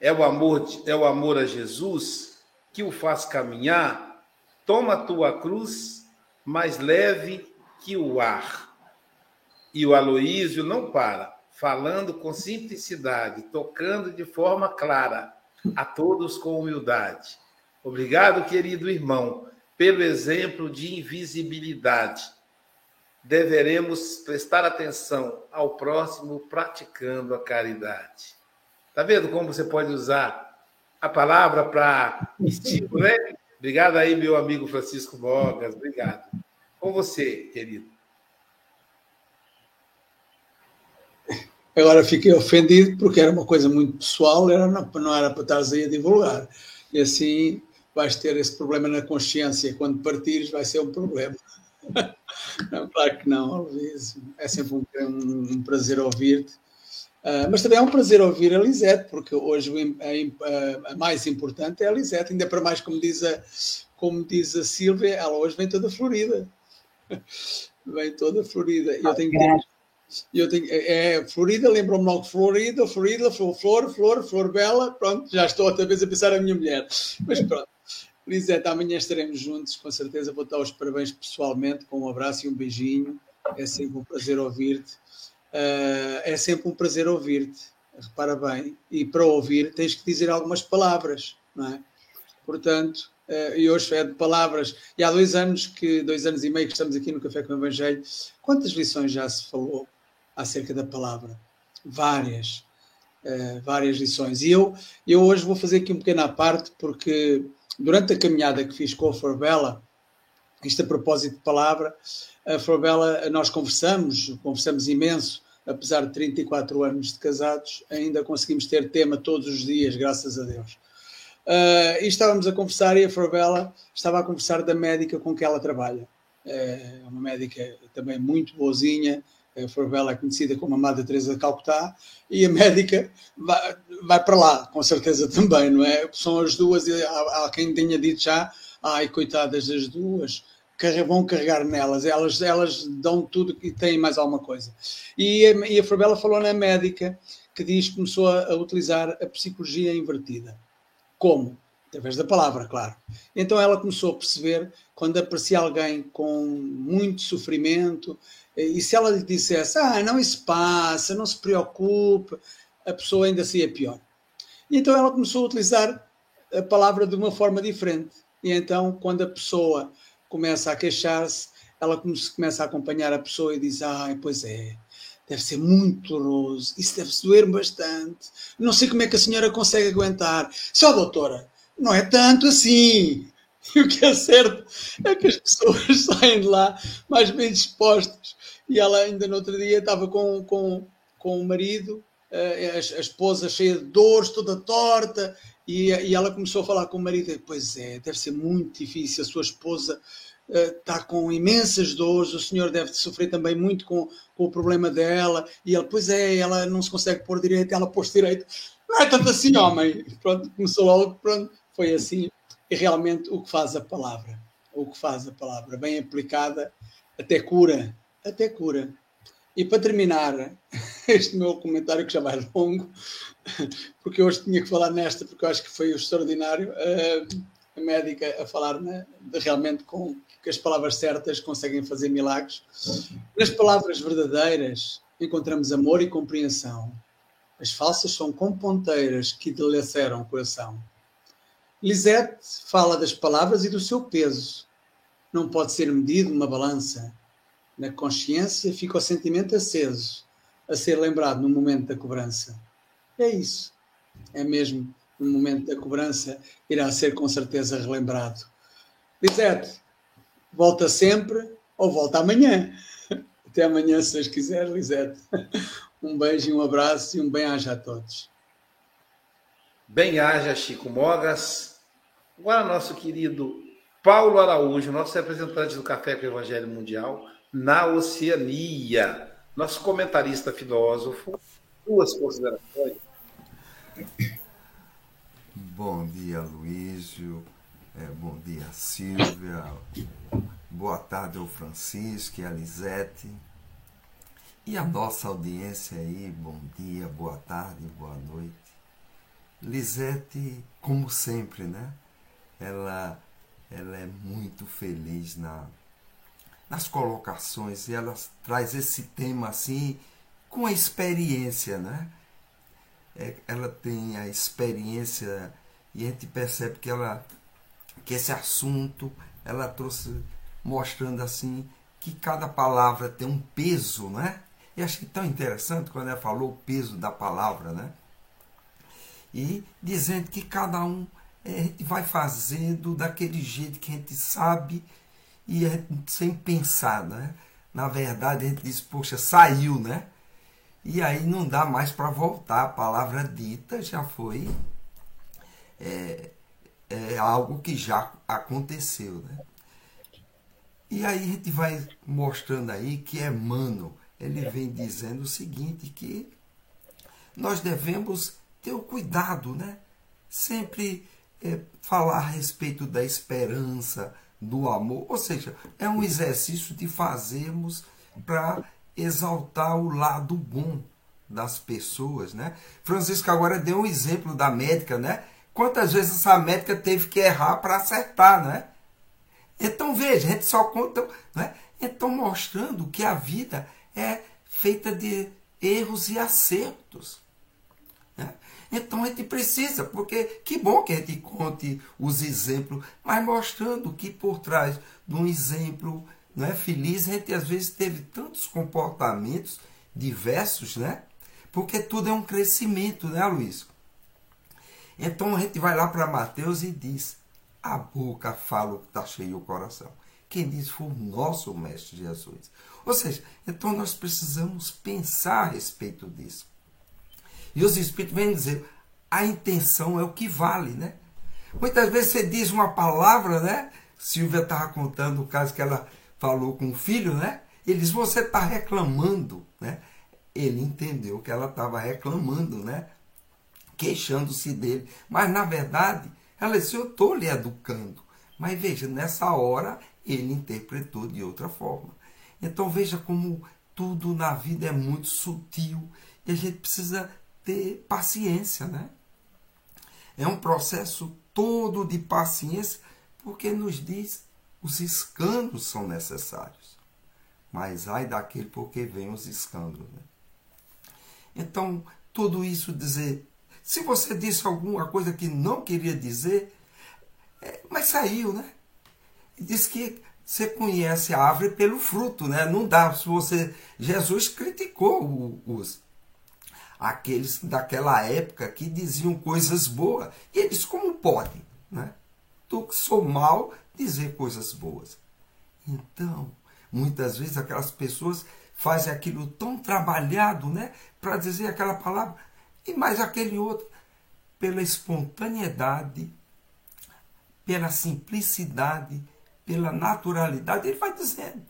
É o amor, é o amor a Jesus? Que o faz caminhar, toma a tua cruz mais leve que o ar. E o Aloísio não para, falando com simplicidade, tocando de forma clara, a todos com humildade. Obrigado, querido irmão, pelo exemplo de invisibilidade. Deveremos prestar atenção ao próximo praticando a caridade. Tá vendo como você pode usar a palavra para estímulo, né? Obrigado aí, meu amigo Francisco Mogas. Obrigado. Com você, querido. Agora fiquei ofendido porque era uma coisa muito pessoal, era, não, não era para estar aí a divulgar. E assim vais ter esse problema na consciência. Quando partires, vai ser um problema. Não, claro que não, Luís. É sempre um, um prazer ouvir-te. Uh, mas também é um prazer ouvir a Lisete, porque hoje a, a, a, mais importante é a Lisete, ainda para mais, como diz a, como diz a Silvia, ela hoje vem toda florida. vem toda florida. Eu tenho eu tenho, é, é Florida, lembro-me logo Florida, Florida, flor, flor, flor, flor bela, pronto, já estou outra vez a pensar a minha mulher. Mas pronto, Lisete, amanhã estaremos juntos, com certeza vou dar os parabéns pessoalmente, com um abraço e um beijinho. É sempre um prazer ouvir-te Uh, é sempre um prazer ouvir-te, repara bem, e para ouvir tens que dizer algumas palavras, não é? Portanto, uh, e hoje é de palavras, e há dois anos, que dois anos e meio que estamos aqui no Café com o Evangelho, quantas lições já se falou acerca da palavra? Várias, uh, várias lições. E eu, eu hoje vou fazer aqui um pequeno à parte, porque durante a caminhada que fiz com a Forbella, isto a propósito de palavra, a Forbella, nós conversamos, conversamos imenso, apesar de 34 anos de casados, ainda conseguimos ter tema todos os dias, graças a Deus. Uh, e estávamos a conversar e a Forbella estava a conversar da médica com que ela trabalha. É uma médica também muito boazinha, a Forbella é conhecida como a Amada Teresa de Calcutá, e a médica vai, vai, para lá, com certeza também, não é? São as duas, há, há quem tenha dito já, ai, coitadas das duas, vão carregar nelas, elas, elas dão tudo e têm mais alguma coisa. E, a, e a Fabela falou na médica que diz que começou a, a, utilizar a psicologia invertida. Como? Através da palavra, claro. Então ela começou a perceber quando aparecia alguém com muito sofrimento, e se ela lhe dissesse, ah, não, isso passa, não se preocupe, a pessoa ainda seria pior. E então ela começou a utilizar a palavra de uma forma diferente. E então, quando a pessoa começa a queixar-se, ela começa a acompanhar a pessoa e diz: Ai, pois é, deve ser muito doloroso, isso deve-se doer bastante. Não sei como é que a senhora consegue aguentar. Só, doutora, não é tanto assim. E o que é certo é que as pessoas saem de lá mais bem dispostas. E ela ainda no outro dia estava com, com, com o marido, eh, a, a esposa cheia de dores, toda torta, e, e ela começou a falar com o marido, pois é, deve ser muito difícil, a sua esposa está uh, com imensas dores, o senhor deve sofrer também muito com, com, o problema dela, e ele, pois é, ela não se consegue pôr direito, ela pôs direito. Não é tanto assim, homem. Pronto, começou logo, pronto, foi assim. E realmente o que faz a palavra, o que faz a palavra, bem aplicada, até cura, até cura. E para terminar este meu comentário, que já vai longo, porque hoje tinha que falar nesta, porque eu acho que foi extraordinário, eh, a médica a falar né, realmente com que as palavras certas conseguem fazer milagres. Nas palavras verdadeiras encontramos amor e compreensão. As falsas são como ponteiras que deleceram o coração. Lisette fala das palavras e do seu peso. Não pode ser medido uma balança. Na consciência fica o sentimento aceso, a ser lembrado no momento da cobrança. É isso. É mesmo no momento da cobrança, irá ser com certeza relembrado. Lisete, volta sempre ou volta amanhã. Até amanhã, se Deus quiser, Lisete. Um beijo um abraço e um bem-aja a todos. Bem-aja, Chico Mogas. Agora, nosso querido Paulo Araújo, nosso representante do Café com o Evangelho Mundial na Oceania, nosso comentarista filósofo. Duas considerações. Bom dia, Luísio. É, bom dia, Silvia. Boa tarde ao Francisco e a Lisete. E a nossa audiência aí, bom dia, boa tarde, boa noite. Lisete, como sempre, né? Ela, ela é muito feliz na, nas colocações e ela traz esse tema assim com a experiência, né? É, ela tem a experiência e a gente percebe que ela que esse assunto ela trouxe mostrando assim que cada palavra tem um peso, né? E achei tão interessante quando ela falou o peso da palavra, né? E dizendo que cada um é, vai fazendo daquele jeito que a gente sabe e é sem pensar, né? Na verdade, a gente diz, poxa, saiu, né? E aí não dá mais para voltar. A palavra dita já foi é, é algo que já aconteceu, né? E aí a gente vai mostrando aí que Emmanuel, ele vem dizendo o seguinte, que nós devemos ter o cuidado, né? Sempre é, falar a respeito da esperança, do amor, ou seja, é um exercício de fazermos para exaltar o lado bom das pessoas, né? Francisco agora deu um exemplo da médica, né? Quantas vezes essa médica teve que errar para acertar, né? Então veja, a gente só conta, né? Então mostrando que a vida é feita de erros e acertos. Então a gente precisa, porque que bom que a gente conte os exemplos, mas mostrando que por trás de um exemplo não é feliz, a gente às vezes teve tantos comportamentos diversos, né? Porque tudo é um crescimento, né, Luiz? Então a gente vai lá para Mateus e diz: a boca fala o que está cheio o coração. Quem diz foi o nosso Mestre Jesus. Ou seja, então nós precisamos pensar a respeito disso. E os Espíritos vêm dizer: a intenção é o que vale, né? Muitas vezes você diz uma palavra, né? Silvia estava contando o caso que ela falou com o filho, né? Ele diz: Você está reclamando, né? Ele entendeu que ela estava reclamando, né? Queixando-se dele. Mas na verdade, ela disse: Eu estou lhe educando. Mas veja, nessa hora ele interpretou de outra forma. Então veja como tudo na vida é muito sutil e a gente precisa ter paciência, né? É um processo todo de paciência, porque nos diz os escândalos são necessários. Mas ai daquele porque vem os escândalos. Né? Então, tudo isso dizer. Se você disse alguma coisa que não queria dizer, é, mas saiu, né? Diz que você conhece a árvore pelo fruto, né? Não dá se você. Jesus criticou os aqueles daquela época que diziam coisas boas. E eles como pode, né? do que sou mal dizer coisas boas. Então, muitas vezes aquelas pessoas fazem aquilo tão trabalhado, né, para dizer aquela palavra, e mais aquele outro, pela espontaneidade, pela simplicidade, pela naturalidade, ele vai dizendo.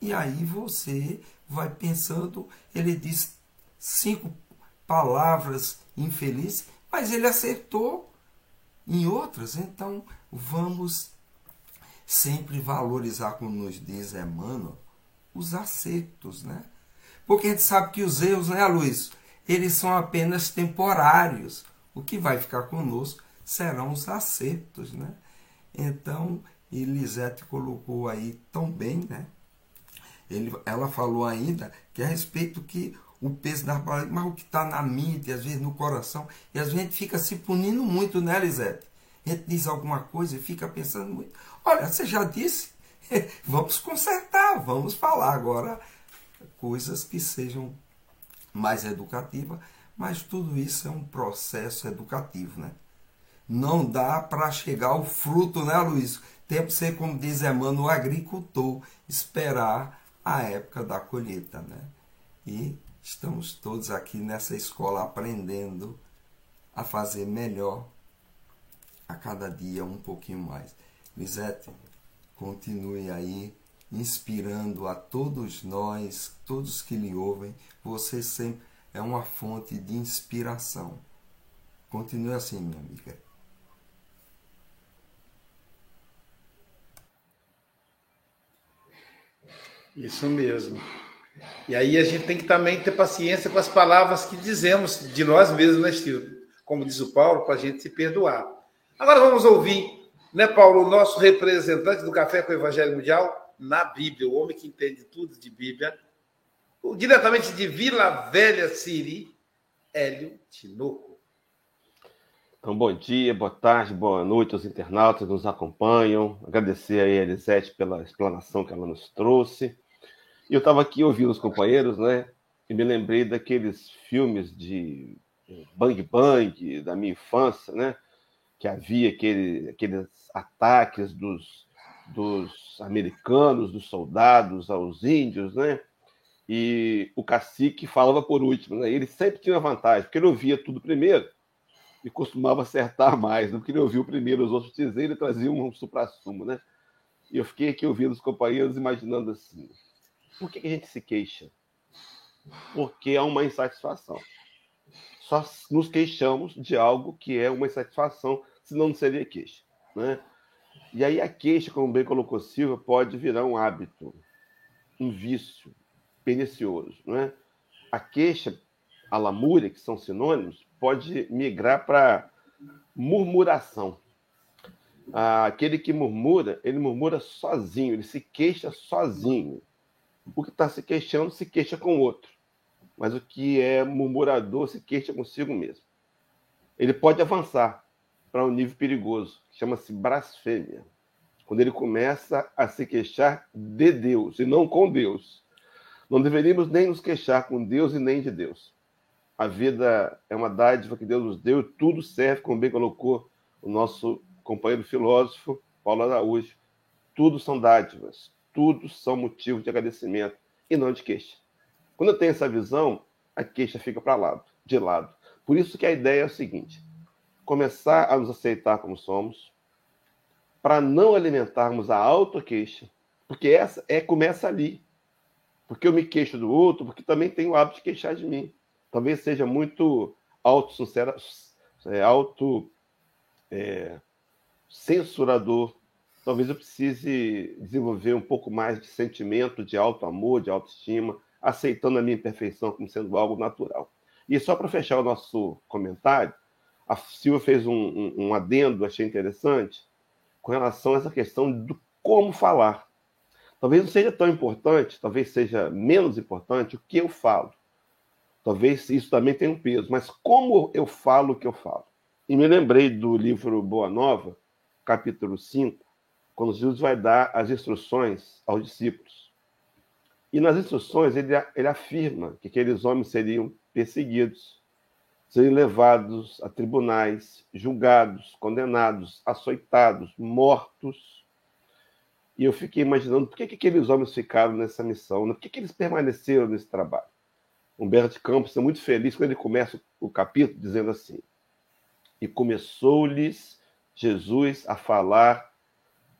E aí você vai pensando, ele diz cinco palavras infelizes, mas ele acertou em outras. Então vamos sempre valorizar, como nos diz Emmanuel, os acertos, né? Porque a gente sabe que os erros, né, Luiz? Eles são apenas temporários. O que vai ficar conosco serão os acertos, né? Então, Elisete colocou aí tão bem, né? Ele, ela falou ainda que a respeito que o peso da palavra, mas o que está na mente, às vezes no coração, e às vezes a gente fica se punindo muito, né, Lisete? A gente diz alguma coisa e fica pensando muito. Olha, você já disse, vamos consertar, vamos falar agora coisas que sejam mais educativas, mas tudo isso é um processo educativo, né? Não dá para chegar ao fruto, né, Luiz? Tem que ser, como diz Emmanuel, o agricultor, esperar a época da colheita, né? E estamos todos aqui nessa escola aprendendo a fazer melhor a cada dia um pouquinho mais. Lisete, continue aí inspirando a todos nós, todos que lhe ouvem. Você sempre é uma fonte de inspiração. Continue assim, minha amiga. Isso mesmo. E aí a gente tem que também ter paciência com as palavras que dizemos de nós mesmos, né, Steve? Como diz o Paulo, para a gente se perdoar. Agora vamos ouvir, né, Paulo, o nosso representante do Café com o Evangelho Mundial na Bíblia, o homem que entende tudo de Bíblia, diretamente de Vila Velha, Siri, Hélio Tinoco. Então, bom dia, boa tarde, boa noite aos internautas que nos acompanham. Agradecer a Elisete pela explanação que ela nos trouxe. Eu estava aqui ouvindo os companheiros, né? E me lembrei daqueles filmes de Bang Bang, da minha infância, né? Que havia aquele, aqueles ataques dos, dos americanos, dos soldados aos índios, né? E o cacique falava por último, né? Ele sempre tinha vantagem, porque ele ouvia tudo primeiro e costumava acertar mais. Não queria ouvir o primeiro, os outros dizer, ele trazia um supra-sumo, né? E eu fiquei aqui ouvindo os companheiros, imaginando assim: por que a gente se queixa? Porque há uma insatisfação. Só nos queixamos de algo que é uma insatisfação, senão não seria queixa, né? E aí a queixa, como bem colocou Silva, pode virar um hábito, um vício pernicioso, né? A queixa, a lamúria, que são sinônimos, pode migrar para murmuração. Aquele que murmura, ele murmura sozinho, ele se queixa sozinho. O que está se queixando se queixa com o outro. Mas o que é murmurador se queixa consigo mesmo. Ele pode avançar para um nível perigoso, que chama-se blasfêmia. Quando ele começa a se queixar de Deus e não com Deus. Não deveríamos nem nos queixar com Deus e nem de Deus. A vida é uma dádiva que Deus nos deu e tudo serve, como bem colocou o nosso companheiro filósofo Paulo Araújo. Tudo são dádivas, tudo são motivos de agradecimento e não de queixa. Quando eu tenho essa visão, a queixa fica para lado, de lado. Por isso que a ideia é o seguinte: começar a nos aceitar como somos, para não alimentarmos a auto-queixa, porque essa é começa ali. Porque eu me queixo do outro, porque também tenho o hábito de queixar de mim talvez seja muito auto-sincera, é, auto é, censurador. Talvez eu precise desenvolver um pouco mais de sentimento de auto-amor, de autoestima, aceitando a minha imperfeição como sendo algo natural. E só para fechar o nosso comentário, a Silvia fez um, um, um adendo, achei interessante, com relação a essa questão do como falar. Talvez não seja tão importante, talvez seja menos importante o que eu falo. Talvez isso também tenha um peso, mas como eu falo o que eu falo? E me lembrei do livro Boa Nova, capítulo 5, quando Jesus vai dar as instruções aos discípulos. E nas instruções ele, ele afirma que aqueles homens seriam perseguidos, serem levados a tribunais, julgados, condenados, açoitados, mortos. E eu fiquei imaginando por que, que aqueles homens ficaram nessa missão, né? por que, que eles permaneceram nesse trabalho. Humberto Campos é muito feliz quando ele começa o capítulo dizendo assim: E começou-lhes Jesus a falar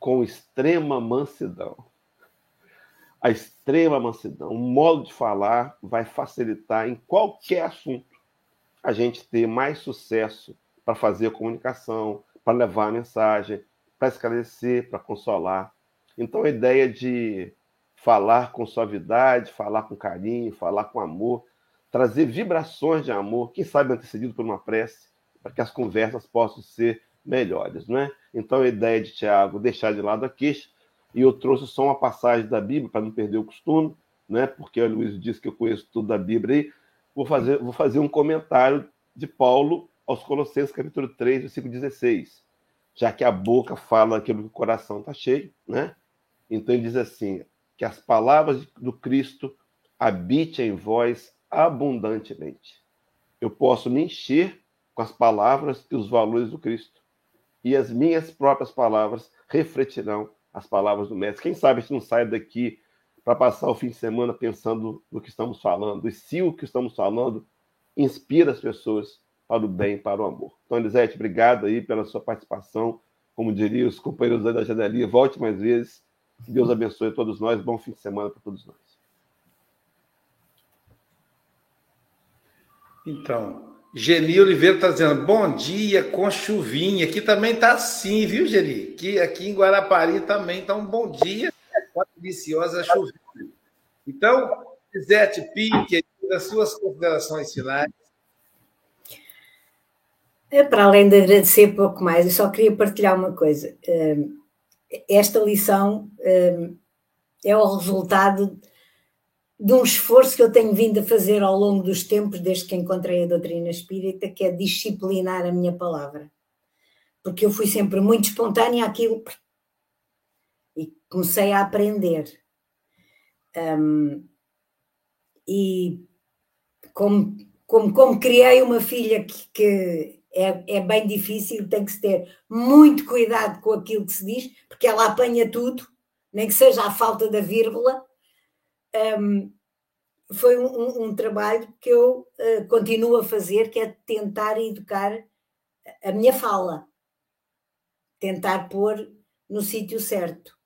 com extrema mansidão. A extrema mansidão, o modo de falar vai facilitar em qualquer assunto a gente ter mais sucesso para fazer a comunicação, para levar a mensagem, para esclarecer, para consolar. Então a ideia de falar com suavidade, falar com carinho, falar com amor, trazer vibrações de amor, quem sabe antecedido por uma prece, para que as conversas possam ser melhores, não é? Então a ideia de Tiago deixar de lado a queixa, e eu trouxe só uma passagem da Bíblia para não perder o costume, né? Porque o Luiz disse que eu conheço tudo da Bíblia aí. Vou fazer, vou fazer um comentário de Paulo aos Colossenses, capítulo 3, versículo 16. Já que a boca fala aquilo que o coração está cheio, né? Então ele diz assim: que as palavras do Cristo habitem em vós abundantemente. Eu posso me encher com as palavras e os valores do Cristo e as minhas próprias palavras refletirão as palavras do Mestre. Quem sabe a gente não sai daqui para passar o fim de semana pensando no que estamos falando, e se o que estamos falando inspira as pessoas para o bem, para o amor. Então, Elisete, obrigado aí pela sua participação. Como diriam os companheiros da janelinha, volte mais vezes. Deus abençoe todos nós. Bom fim de semana para todos nós. Então, Geni Oliveira está dizendo, bom dia com chuvinha. Aqui também está assim, viu, Geni? Aqui, aqui em Guarapari também está um bom dia. Tá deliciosa chuvinha. Então, Lisete Pique, as suas considerações finais. É, para além de agradecer pouco mais, eu só queria partilhar uma coisa. Hum, esta lição hum, é o resultado de um esforço que eu tenho vindo a fazer ao longo dos tempos, desde que encontrei a doutrina espírita, que é disciplinar a minha palavra. Porque eu fui sempre muito espontânea àquilo e comecei a aprender. Um, e como, como, como criei uma filha que, que é, é bem difícil, tem que se ter muito cuidado com aquilo que se diz, porque ela apanha tudo, nem que seja a falta da vírgula um, foi um, um, trabalho que eu uh, continuo a fazer, que é tentar educar a minha fala, tentar pôr no sítio certo.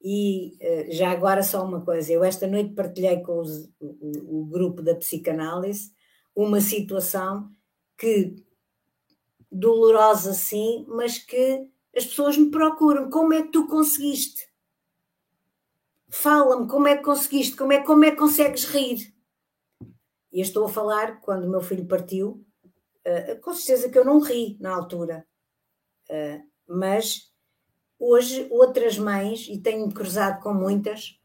E uh, já agora só uma coisa, eu esta noite partilhei com os, o, o grupo da psicanálise uma situação que dolorosa sim, mas que as pessoas me procuram. Como é que tu conseguiste? Fala-me como é que conseguiste, como é, como é que consegues rir? E eu estou a falar quando o meu filho partiu, uh, com certeza que eu não ri na altura, uh, mas hoje outras mães, e tenho-me cruzado com muitas,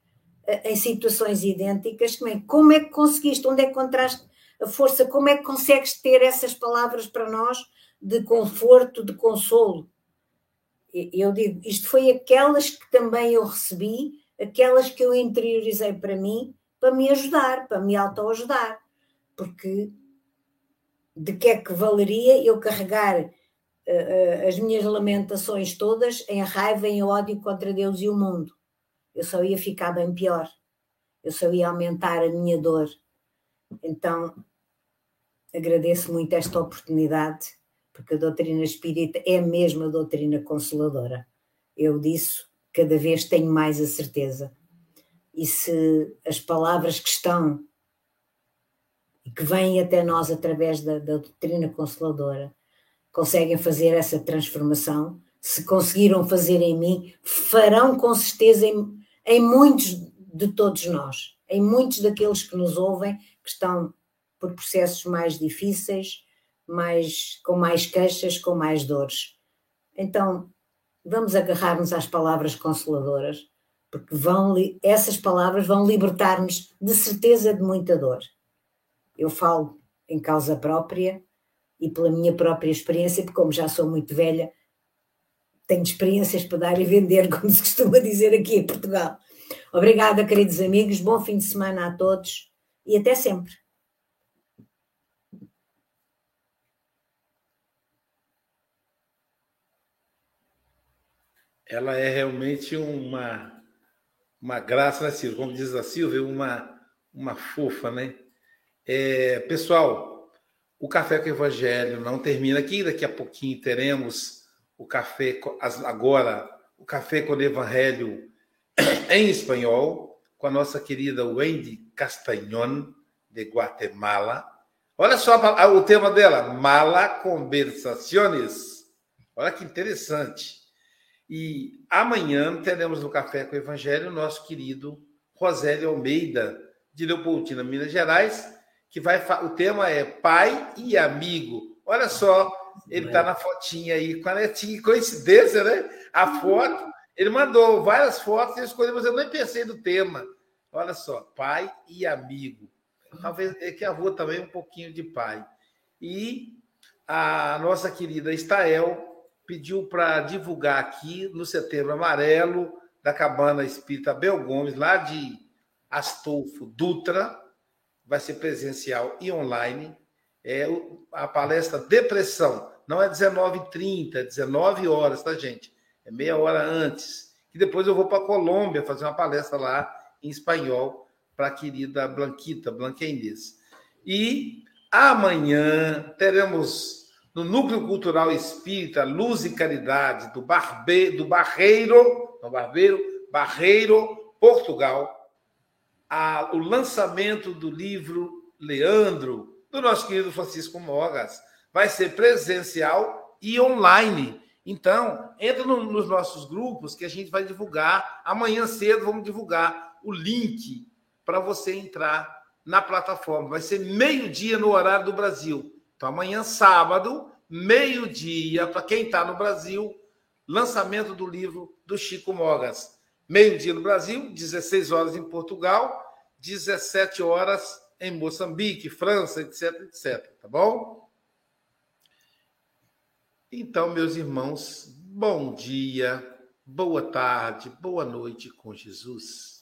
uh, em situações idênticas, como é, como é que conseguiste, onde é que encontraste a força, como é que consegues ter essas palavras para nós de conforto, de consolo? Eu digo, isto foi aquelas que também eu recebi aquelas que eu interiorizei para mim, para me ajudar, para me autoajudar. Porque de que é que valeria eu carregar uh, as minhas lamentações todas em raiva, em ódio contra Deus e o mundo? Eu só ia ficar bem pior. Eu só ia aumentar a minha dor. Então, agradeço muito esta oportunidade, porque a doutrina espírita é mesmo a doutrina consoladora. Eu disse cada vez tenho mais a certeza. E se as palavras que estão e que vêm até nós através da, da doutrina consoladora conseguem fazer essa transformação, se conseguiram fazer em mim, farão com certeza em, em muitos de todos nós, em muitos daqueles que nos ouvem, que estão por processos mais difíceis, mais, com mais queixas, com mais dores. Então, vamos agarrar-nos às palavras consoladoras, porque vão, essas palavras vão libertar-nos de certeza de muita dor. Eu falo em causa própria e pela minha própria experiência, porque como já sou muito velha, tenho experiências para dar e vender, como se costuma dizer aqui em Portugal. Obrigada, queridos amigos, bom fim de semana a todos e até sempre. Ela é realmente uma, uma graça, né, Silvia? Como diz a Silvia, uma, uma fofa, né? É, pessoal, o Café com o Evangelho não termina aqui. Daqui a pouquinho teremos o café agora, o Café com o Evangelho em espanhol, com a nossa querida Wendy Castañón, de Guatemala. Olha só o tema dela, Mala Conversaciones. Olha que interessante. E amanhã teremos no Café com o Evangelho o nosso querido Rosélio Almeida, de Leopoldina, Minas Gerais, que vai. O tema é pai e amigo. Olha só, ele está na fotinha aí com a netinha. Coincidência, né? A foto. Ele mandou várias fotos e escolheu, mas eu nem pensei no tema. Olha só, pai e amigo. Talvez é que a rua também um pouquinho de pai. E a nossa querida Estael pediu para divulgar aqui no Setembro Amarelo da Cabana Espírita Bel Gomes, lá de Astolfo Dutra, vai ser presencial e online. É a palestra Depressão. Não é 19h30, é 19 horas, tá, gente? É meia hora antes. E depois eu vou para Colômbia fazer uma palestra lá em espanhol para a querida Blanquita, Blanca. E amanhã teremos no Núcleo Cultural Espírita Luz e Caridade do, Barbe, do Barreiro, Barbeiro, Barreiro, Portugal, a, o lançamento do livro Leandro, do nosso querido Francisco Mogas. Vai ser presencial e online. Então, entra no, nos nossos grupos que a gente vai divulgar. Amanhã cedo vamos divulgar o link para você entrar na plataforma. Vai ser meio-dia no horário do Brasil. Então, amanhã, sábado, meio-dia, para quem está no Brasil, lançamento do livro do Chico Mogas meio-dia no Brasil, 16 horas em Portugal, 17 horas em Moçambique, França, etc, etc, tá bom? Então, meus irmãos, bom dia, boa tarde, boa noite com Jesus.